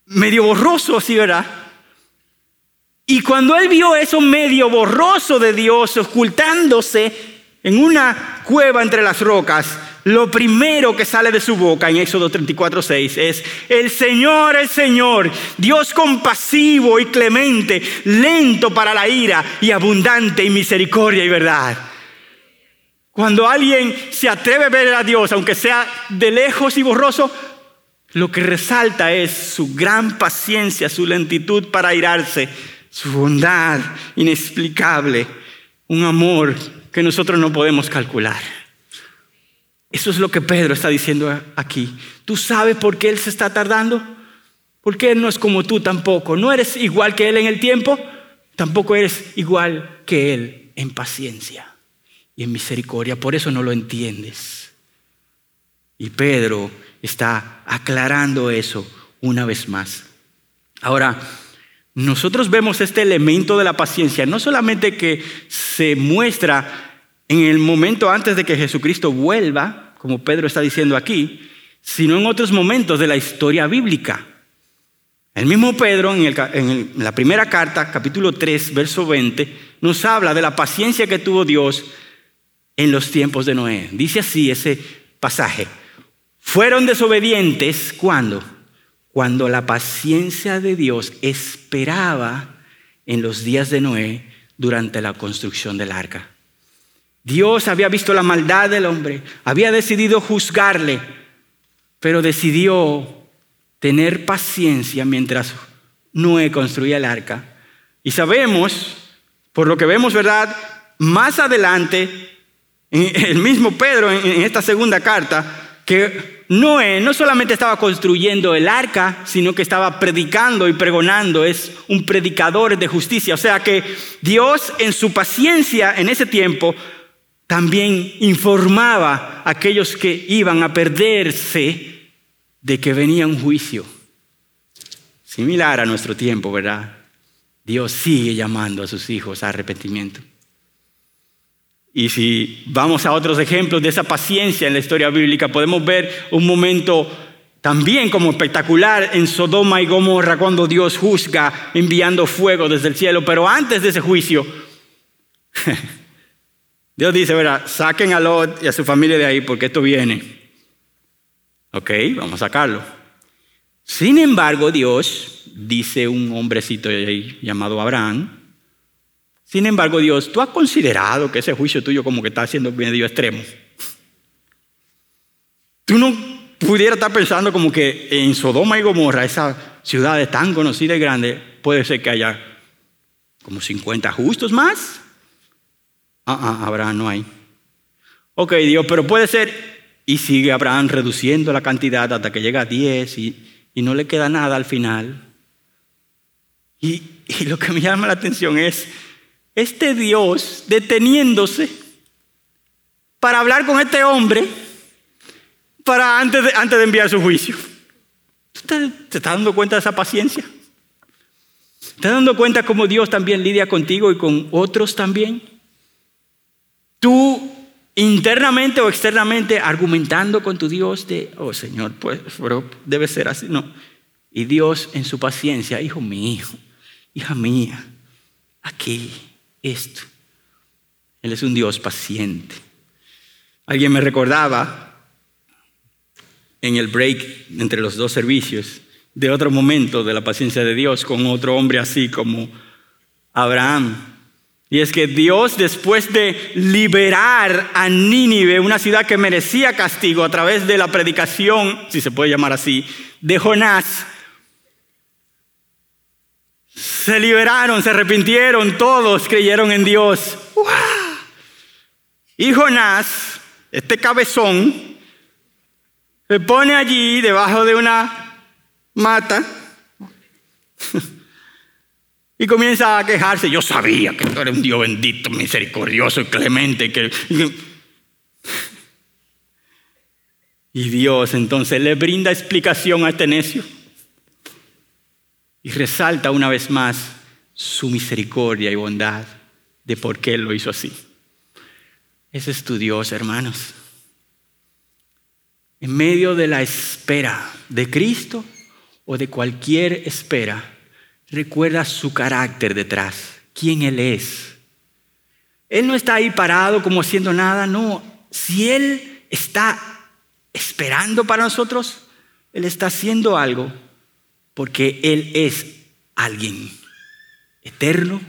Medio borroso así, ¿verdad? Y cuando él vio eso medio borroso de Dios ocultándose en una cueva entre las rocas, lo primero que sale de su boca en Éxodo 34, 6 es, el Señor, el Señor, Dios compasivo y clemente, lento para la ira y abundante en misericordia y verdad. Cuando alguien se atreve a ver a Dios, aunque sea de lejos y borroso, lo que resalta es su gran paciencia, su lentitud para airarse, su bondad inexplicable, un amor que nosotros no podemos calcular. Eso es lo que Pedro está diciendo aquí. ¿Tú sabes por qué Él se está tardando? Porque Él no es como tú tampoco. No eres igual que Él en el tiempo, tampoco eres igual que Él en paciencia y en misericordia. Por eso no lo entiendes. Y Pedro está aclarando eso una vez más. Ahora, nosotros vemos este elemento de la paciencia, no solamente que se muestra en el momento antes de que Jesucristo vuelva, como Pedro está diciendo aquí, sino en otros momentos de la historia bíblica. El mismo Pedro, en, la primera carta, capítulo 3, verso 20, nos habla de la paciencia que tuvo Dios en los tiempos de Noé. Dice así ese pasaje. Fueron desobedientes cuando? Cuando la paciencia de Dios esperaba en los días de Noé durante la construcción del arca. Dios había visto la maldad del hombre, había decidido juzgarle, pero decidió tener paciencia mientras Noé construía el arca. Y sabemos, por lo que vemos, ¿verdad? Más adelante, el mismo Pedro en esta segunda carta, que Noé no solamente estaba construyendo el arca, sino que estaba predicando y pregonando, es un predicador de justicia. O sea que Dios en su paciencia en ese tiempo también informaba a aquellos que iban a perderse de que venía un juicio. Similar a nuestro tiempo, ¿verdad? Dios sigue llamando a sus hijos a arrepentimiento. Y si vamos a otros ejemplos de esa paciencia en la historia bíblica, podemos ver un momento también como espectacular en Sodoma y Gomorra cuando Dios juzga enviando fuego desde el cielo. Pero antes de ese juicio, Dios dice, verá, saquen a Lot y a su familia de ahí porque esto viene. Ok, vamos a sacarlo. Sin embargo, Dios, dice un hombrecito ahí llamado Abraham, sin embargo, Dios, tú has considerado que ese juicio tuyo como que está siendo medio extremo. Tú no pudiera estar pensando como que en Sodoma y Gomorra, esa ciudad tan conocida y grande, puede ser que haya como 50 justos más. Ah, ah, Abraham no hay. Ok, Dios, pero puede ser. Y sigue Abraham reduciendo la cantidad hasta que llega a 10 y, no le queda nada al final. Y, y lo que me llama la atención es este Dios deteniéndose para hablar con este hombre para antes de, antes de enviar su juicio. ¿Usted se está dando cuenta de esa paciencia? ¿Te dando cuenta cómo Dios también lidia contigo y con otros también? Tú internamente o externamente argumentando con tu Dios de, oh Señor, pues, debe ser así, no. Y Dios en su paciencia, hijo mío, hija mía, aquí, esto. Él es un Dios paciente. Alguien me recordaba en el break entre los dos servicios de otro momento de la paciencia de Dios con otro hombre así como Abraham. Y es que Dios, después de liberar a Nínive, una ciudad que merecía castigo a través de la predicación, si se puede llamar así, de Jonás, se liberaron, se arrepintieron, todos creyeron en Dios. Y Jonás, este cabezón, se pone allí debajo de una mata y comienza a quejarse. Yo sabía que tú eres un Dios bendito, misericordioso y clemente. Y Dios entonces le brinda explicación a este necio y resalta una vez más su misericordia y bondad de por qué lo hizo así. Ese es tu Dios, hermanos en medio de la espera de Cristo o de cualquier espera, recuerda su carácter detrás, quién Él es. Él no está ahí parado como haciendo nada, no. Si Él está esperando para nosotros, Él está haciendo algo porque Él es alguien eterno,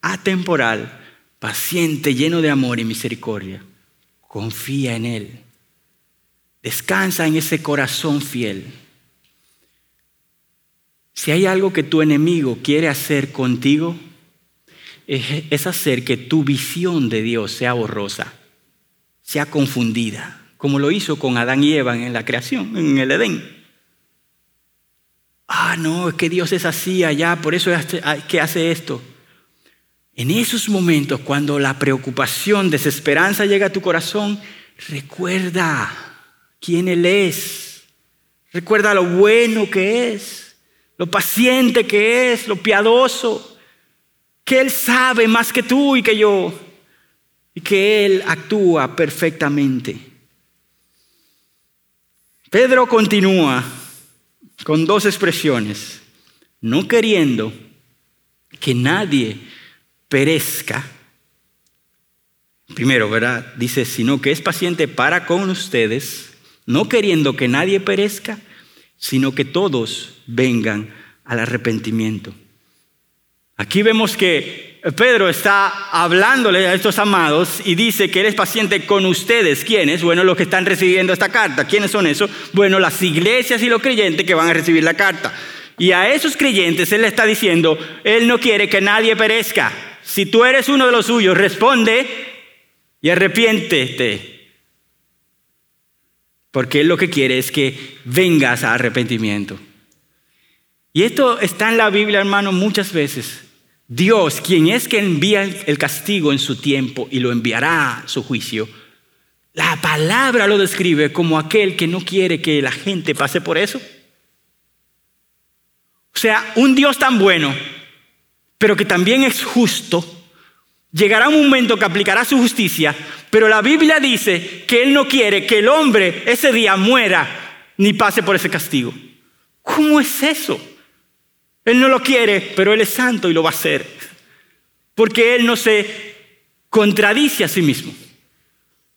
atemporal, paciente, lleno de amor y misericordia. Confía en Él. Descansa en ese corazón fiel. Si hay algo que tu enemigo quiere hacer contigo, es hacer que tu visión de Dios sea borrosa, sea confundida, como lo hizo con Adán y Eva en la creación, en el Edén. Ah, no, es que Dios es así allá, por eso es que hace esto. En esos momentos, cuando la preocupación, desesperanza llega a tu corazón, recuerda quién Él es. Recuerda lo bueno que es, lo paciente que es, lo piadoso, que Él sabe más que tú y que yo, y que Él actúa perfectamente. Pedro continúa con dos expresiones, no queriendo que nadie perezca. Primero, ¿verdad? Dice, sino que es paciente para con ustedes no queriendo que nadie perezca, sino que todos vengan al arrepentimiento. Aquí vemos que Pedro está hablándole a estos amados y dice que Él es paciente con ustedes. ¿Quiénes? Bueno, los que están recibiendo esta carta. ¿Quiénes son esos? Bueno, las iglesias y los creyentes que van a recibir la carta. Y a esos creyentes Él le está diciendo, Él no quiere que nadie perezca. Si tú eres uno de los suyos, responde y arrepiéntete porque Él lo que quiere es que vengas a arrepentimiento. Y esto está en la Biblia, hermano, muchas veces. Dios, quien es que envía el castigo en su tiempo y lo enviará a su juicio, la palabra lo describe como aquel que no quiere que la gente pase por eso. O sea, un Dios tan bueno, pero que también es justo, llegará un momento que aplicará su justicia, pero la Biblia dice que Él no quiere que el hombre ese día muera ni pase por ese castigo. ¿Cómo es eso? Él no lo quiere, pero Él es santo y lo va a hacer. Porque Él no se contradice a sí mismo.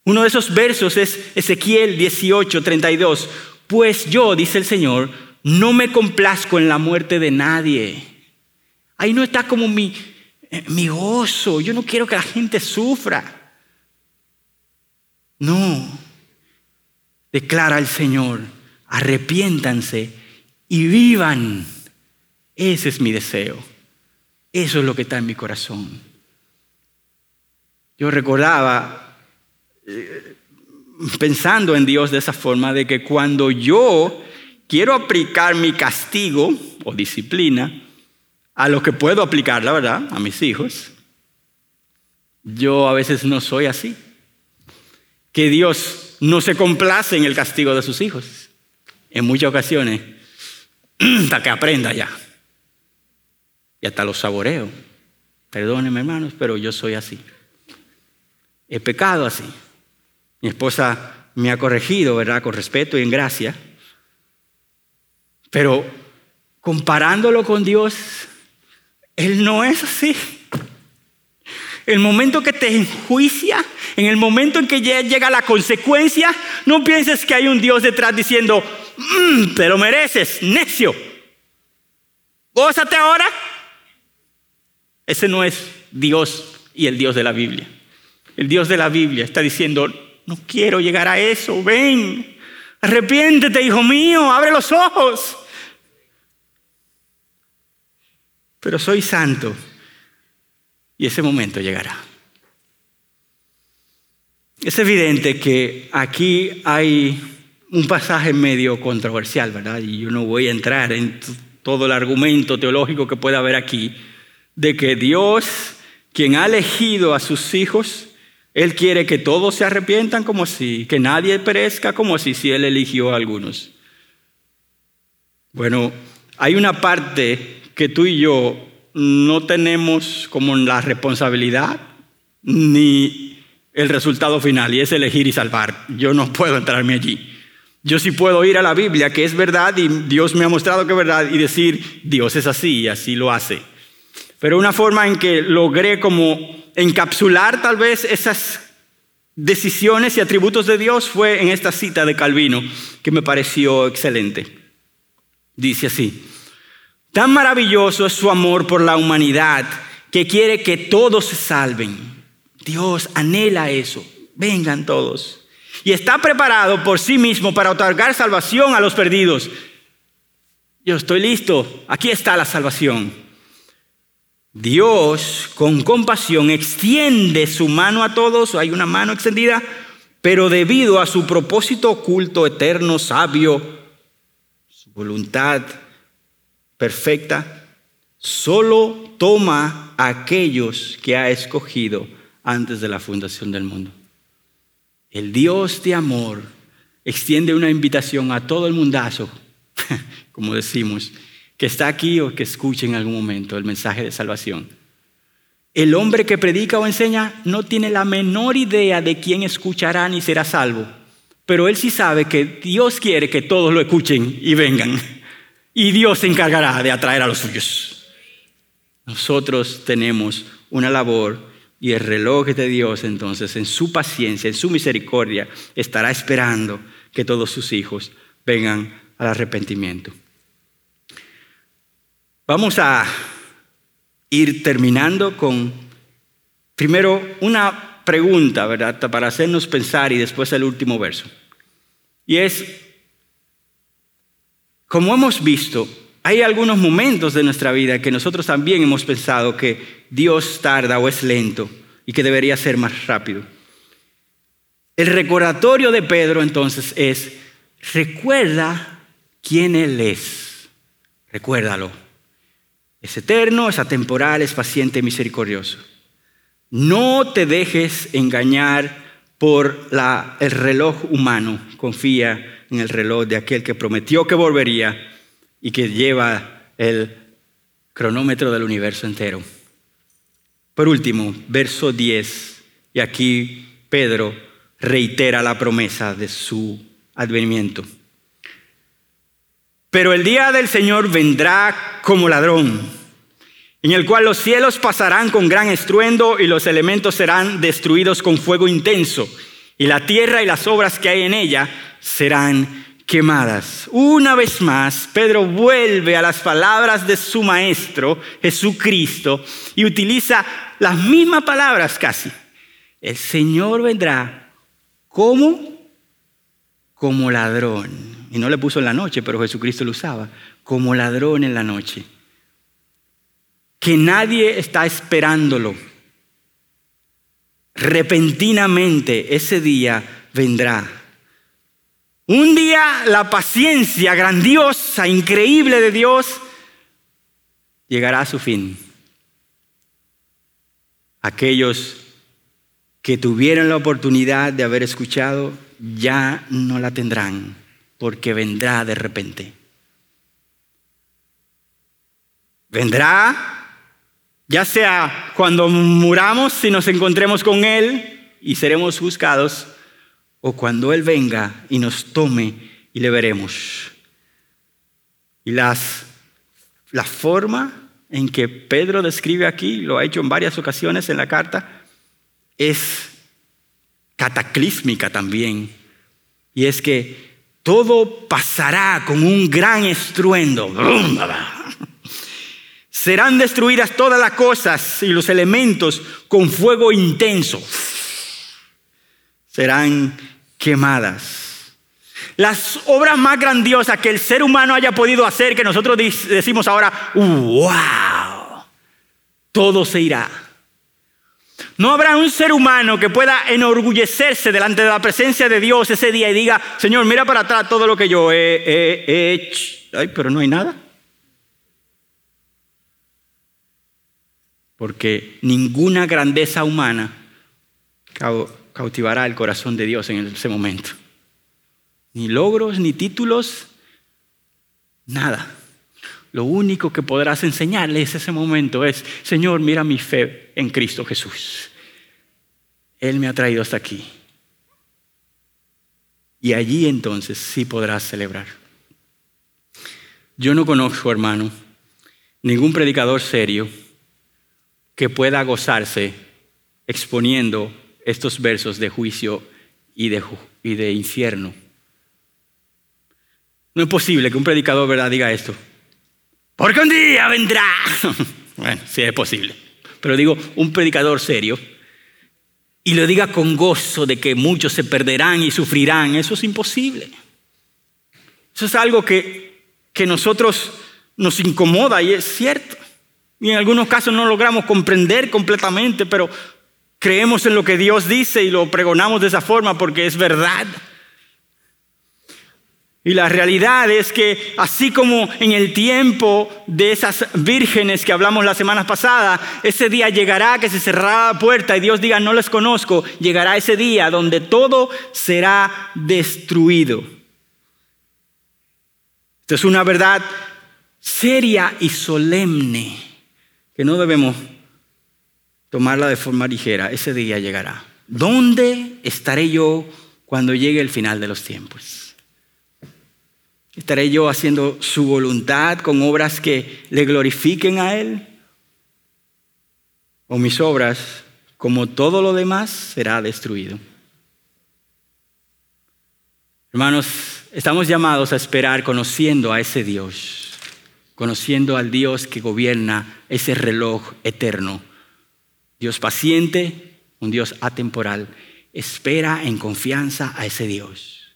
Uno de esos versos es Ezequiel 18, 32. Pues yo, dice el Señor, no me complazco en la muerte de nadie. Ahí no está como mi, mi gozo. Yo no quiero que la gente sufra. No. Declara el Señor, arrepiéntanse y vivan. Ese es mi deseo. Eso es lo que está en mi corazón. Yo recordaba, eh, pensando en Dios de esa forma, de que cuando yo quiero aplicar mi castigo o disciplina a lo que puedo aplicar, la verdad, a mis hijos, yo a veces no soy así. Que Dios no se complace en el castigo de sus hijos. En muchas ocasiones, hasta que aprenda ya y hasta lo saboreo. Perdónenme hermanos, pero yo soy así. He pecado así. Mi esposa me ha corregido, ¿verdad? Con respeto y en gracia. Pero comparándolo con Dios, Él no es así. El momento que te enjuicia, en el momento en que llega la consecuencia, no pienses que hay un Dios detrás diciendo, mm, te lo mereces, necio. Gózate ahora ese no es Dios y el Dios de la Biblia. El Dios de la Biblia está diciendo, no quiero llegar a eso, ven, arrepiéntete, hijo mío, abre los ojos. Pero soy santo y ese momento llegará. Es evidente que aquí hay un pasaje medio controversial, ¿verdad? Y yo no voy a entrar en todo el argumento teológico que pueda haber aquí de que Dios, quien ha elegido a sus hijos, Él quiere que todos se arrepientan como si, que nadie perezca como si, si Él eligió a algunos. Bueno, hay una parte que tú y yo no tenemos como la responsabilidad ni el resultado final, y es elegir y salvar. Yo no puedo entrarme allí. Yo sí puedo ir a la Biblia, que es verdad, y Dios me ha mostrado que es verdad, y decir, Dios es así y así lo hace. Pero una forma en que logré como encapsular tal vez esas decisiones y atributos de Dios fue en esta cita de Calvino, que me pareció excelente. Dice así, tan maravilloso es su amor por la humanidad que quiere que todos se salven. Dios anhela eso, vengan todos. Y está preparado por sí mismo para otorgar salvación a los perdidos. Yo estoy listo, aquí está la salvación. Dios con compasión extiende su mano a todos, hay una mano extendida, pero debido a su propósito oculto, eterno, sabio, su voluntad perfecta, solo toma a aquellos que ha escogido antes de la fundación del mundo. El Dios de amor extiende una invitación a todo el mundazo, como decimos, que está aquí o que escuche en algún momento el mensaje de salvación. El hombre que predica o enseña no tiene la menor idea de quién escuchará ni será salvo, pero él sí sabe que Dios quiere que todos lo escuchen y vengan, y Dios se encargará de atraer a los suyos. Nosotros tenemos una labor y el reloj de Dios entonces en su paciencia, en su misericordia, estará esperando que todos sus hijos vengan al arrepentimiento. Vamos a ir terminando con, primero, una pregunta, ¿verdad? Para hacernos pensar y después el último verso. Y es, como hemos visto, hay algunos momentos de nuestra vida que nosotros también hemos pensado que Dios tarda o es lento y que debería ser más rápido. El recordatorio de Pedro entonces es, recuerda quién Él es, recuérdalo. Es eterno, es atemporal, es paciente misericordioso. No te dejes engañar por la, el reloj humano. Confía en el reloj de aquel que prometió que volvería y que lleva el cronómetro del universo entero. Por último, verso 10, y aquí Pedro reitera la promesa de su advenimiento. Pero el día del Señor vendrá como ladrón, en el cual los cielos pasarán con gran estruendo y los elementos serán destruidos con fuego intenso, y la tierra y las obras que hay en ella serán quemadas. Una vez más, Pedro vuelve a las palabras de su maestro, Jesucristo, y utiliza las mismas palabras casi. El Señor vendrá como como ladrón. Y no le puso en la noche, pero Jesucristo lo usaba, como ladrón en la noche. Que nadie está esperándolo. Repentinamente ese día vendrá un día la paciencia grandiosa, increíble de Dios llegará a su fin. Aquellos que tuvieron la oportunidad de haber escuchado ya no la tendrán porque vendrá de repente. Vendrá, ya sea cuando muramos y nos encontremos con Él y seremos buscados, o cuando Él venga y nos tome y le veremos. Y las, la forma en que Pedro describe aquí, lo ha hecho en varias ocasiones en la carta, es cataclísmica también. Y es que todo pasará con un gran estruendo. Serán destruidas todas las cosas y los elementos con fuego intenso. Serán quemadas. Las obras más grandiosas que el ser humano haya podido hacer, que nosotros decimos ahora, wow, todo se irá. No habrá un ser humano que pueda enorgullecerse delante de la presencia de Dios ese día y diga, Señor, mira para atrás todo lo que yo he, hecho. Ay, pero no hay nada. Porque ninguna grandeza humana cautivará el corazón de Dios en ese momento. Ni logros, ni títulos, nada. Lo único que podrás enseñarle en ese momento es, Señor, mira mi fe en Cristo Jesús. Él me ha traído hasta aquí. Y allí entonces sí podrás celebrar. Yo no conozco, hermano, ningún predicador serio que pueda gozarse exponiendo estos versos de juicio y de, y de infierno. No es posible que un predicador ¿verdad? diga esto. Porque un día vendrá. bueno, sí es posible. Pero digo, un predicador serio y lo diga con gozo de que muchos se perderán y sufrirán, eso es imposible. Eso es algo que, que nosotros nos incomoda y es cierto. Y en algunos casos no logramos comprender completamente, pero creemos en lo que Dios dice y lo pregonamos de esa forma porque es verdad. Y la realidad es que así como en el tiempo de esas vírgenes que hablamos la semana pasada, ese día llegará que se cerrará la puerta y Dios diga, no les conozco, llegará ese día donde todo será destruido. Esto es una verdad seria y solemne que no debemos tomarla de forma ligera, ese día llegará. ¿Dónde estaré yo cuando llegue el final de los tiempos? ¿Estaré yo haciendo su voluntad con obras que le glorifiquen a Él? ¿O mis obras, como todo lo demás, será destruido? Hermanos, estamos llamados a esperar conociendo a ese Dios, conociendo al Dios que gobierna ese reloj eterno Dios paciente, un Dios atemporal. Espera en confianza a ese Dios.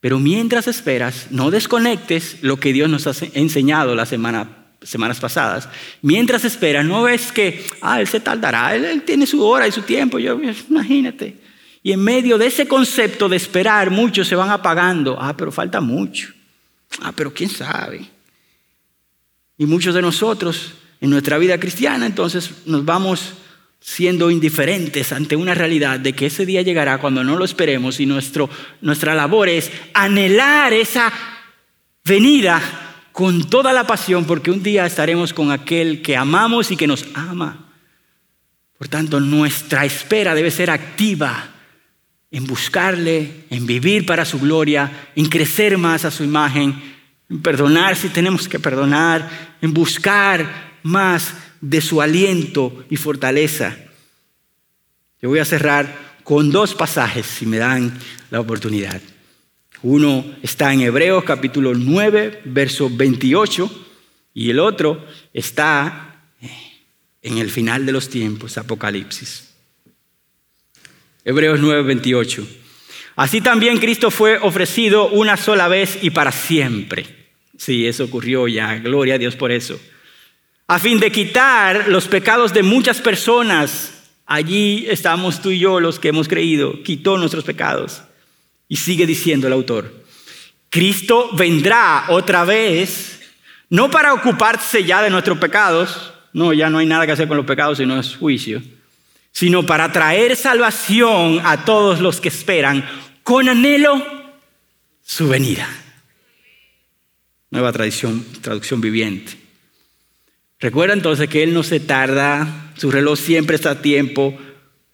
Pero mientras esperas, no desconectes lo que Dios nos ha enseñado las semanas pasadas. Mientras esperas, no ves que, ah, Él se tardará, él, tiene su hora y su tiempo, yo, imagínate. Y en medio de ese concepto de esperar, muchos se van apagando. Ah, pero falta mucho. Ah, pero quién sabe. Y muchos de nosotros en nuestra vida cristiana, entonces nos vamos siendo indiferentes ante una realidad de que ese día llegará cuando no lo esperemos y nuestro, nuestra labor es anhelar esa venida con toda la pasión porque un día estaremos con aquel que amamos y que nos ama. Por tanto, nuestra espera debe ser activa en buscarle, en vivir para su gloria, en crecer más a su imagen, en perdonar si tenemos que perdonar, en buscar más de su aliento y fortaleza. Yo voy a cerrar con dos pasajes, si me dan la oportunidad. Uno está en Hebreos capítulo 9, verso 28, y el otro está en el final de los tiempos, Apocalipsis. Hebreos 9, 28. Así también Cristo fue ofrecido una sola vez y para siempre. Sí, eso ocurrió ya, gloria a Dios por eso a fin de quitar los pecados de muchas personas. Allí estamos tú y yo los que hemos creído, quitó nuestros pecados. Y sigue diciendo el autor, Cristo vendrá otra vez, no para ocuparse ya de nuestros pecados, no, ya no hay nada que hacer con los pecados, sino es juicio, sino para traer salvación a todos los que esperan con anhelo su venida. Nueva tradición, traducción viviente. Recuerda entonces que Él no se tarda, su reloj siempre está a tiempo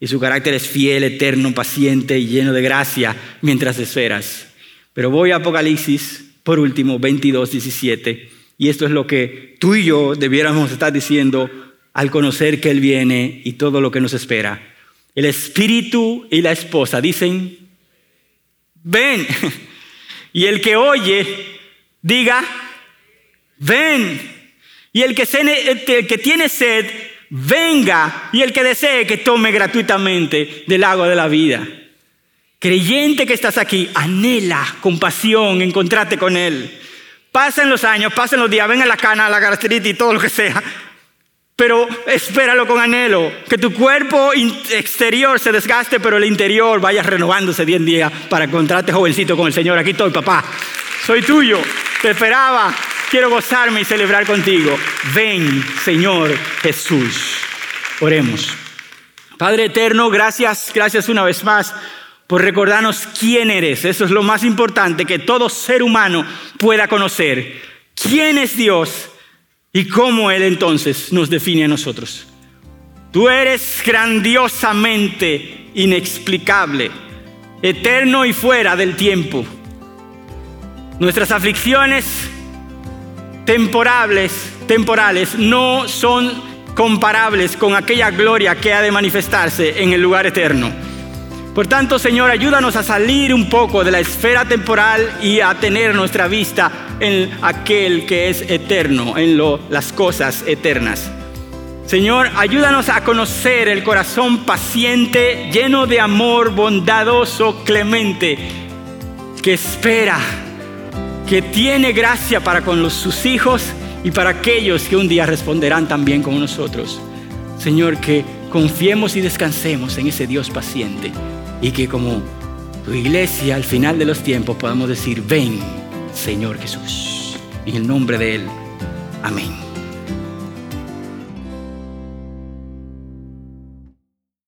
y su carácter es fiel, eterno, paciente y lleno de gracia mientras esperas. Pero voy a Apocalipsis, por último, 22, 17. Y esto es lo que tú y yo debiéramos estar diciendo al conocer que Él viene y todo lo que nos espera. El espíritu y la esposa dicen, ven. Y el que oye, diga, ven. Y el que, tiene sed, venga. Y el que desee, que tome gratuitamente del agua de la vida. Creyente que estás aquí, anhela con pasión con Él. Pasen los años, pasen los días, venga la cana, la gastritis y todo lo que sea. Pero espéralo con anhelo, que tu cuerpo exterior se desgaste, pero el interior vaya renovándose día en día para encontrarte jovencito con el Señor. Aquí estoy, papá. Soy tuyo. Te esperaba. Quiero gozarme y celebrar contigo. Ven, Señor Jesús. Oremos. Padre eterno, gracias, gracias una vez más por recordarnos quién eres. Eso es lo más importante que todo ser humano pueda conocer. ¿Quién es Dios y cómo Él entonces nos define a nosotros? Tú eres grandiosamente inexplicable, eterno y fuera del tiempo. Nuestras aflicciones temporales, temporales no son comparables con aquella gloria que ha de manifestarse en el lugar eterno. Por tanto, Señor, ayúdanos a salir un poco de la esfera temporal y a tener nuestra vista en aquel que es eterno, en lo, las cosas eternas. Señor, ayúdanos a conocer el corazón paciente, lleno de amor, bondadoso, clemente, que espera que tiene gracia para con sus hijos y para aquellos que un día responderán también con nosotros. Señor, que confiemos y descansemos en ese Dios paciente y que como tu iglesia al final de los tiempos podamos decir, ven, Señor Jesús, en el nombre de Él. Amén.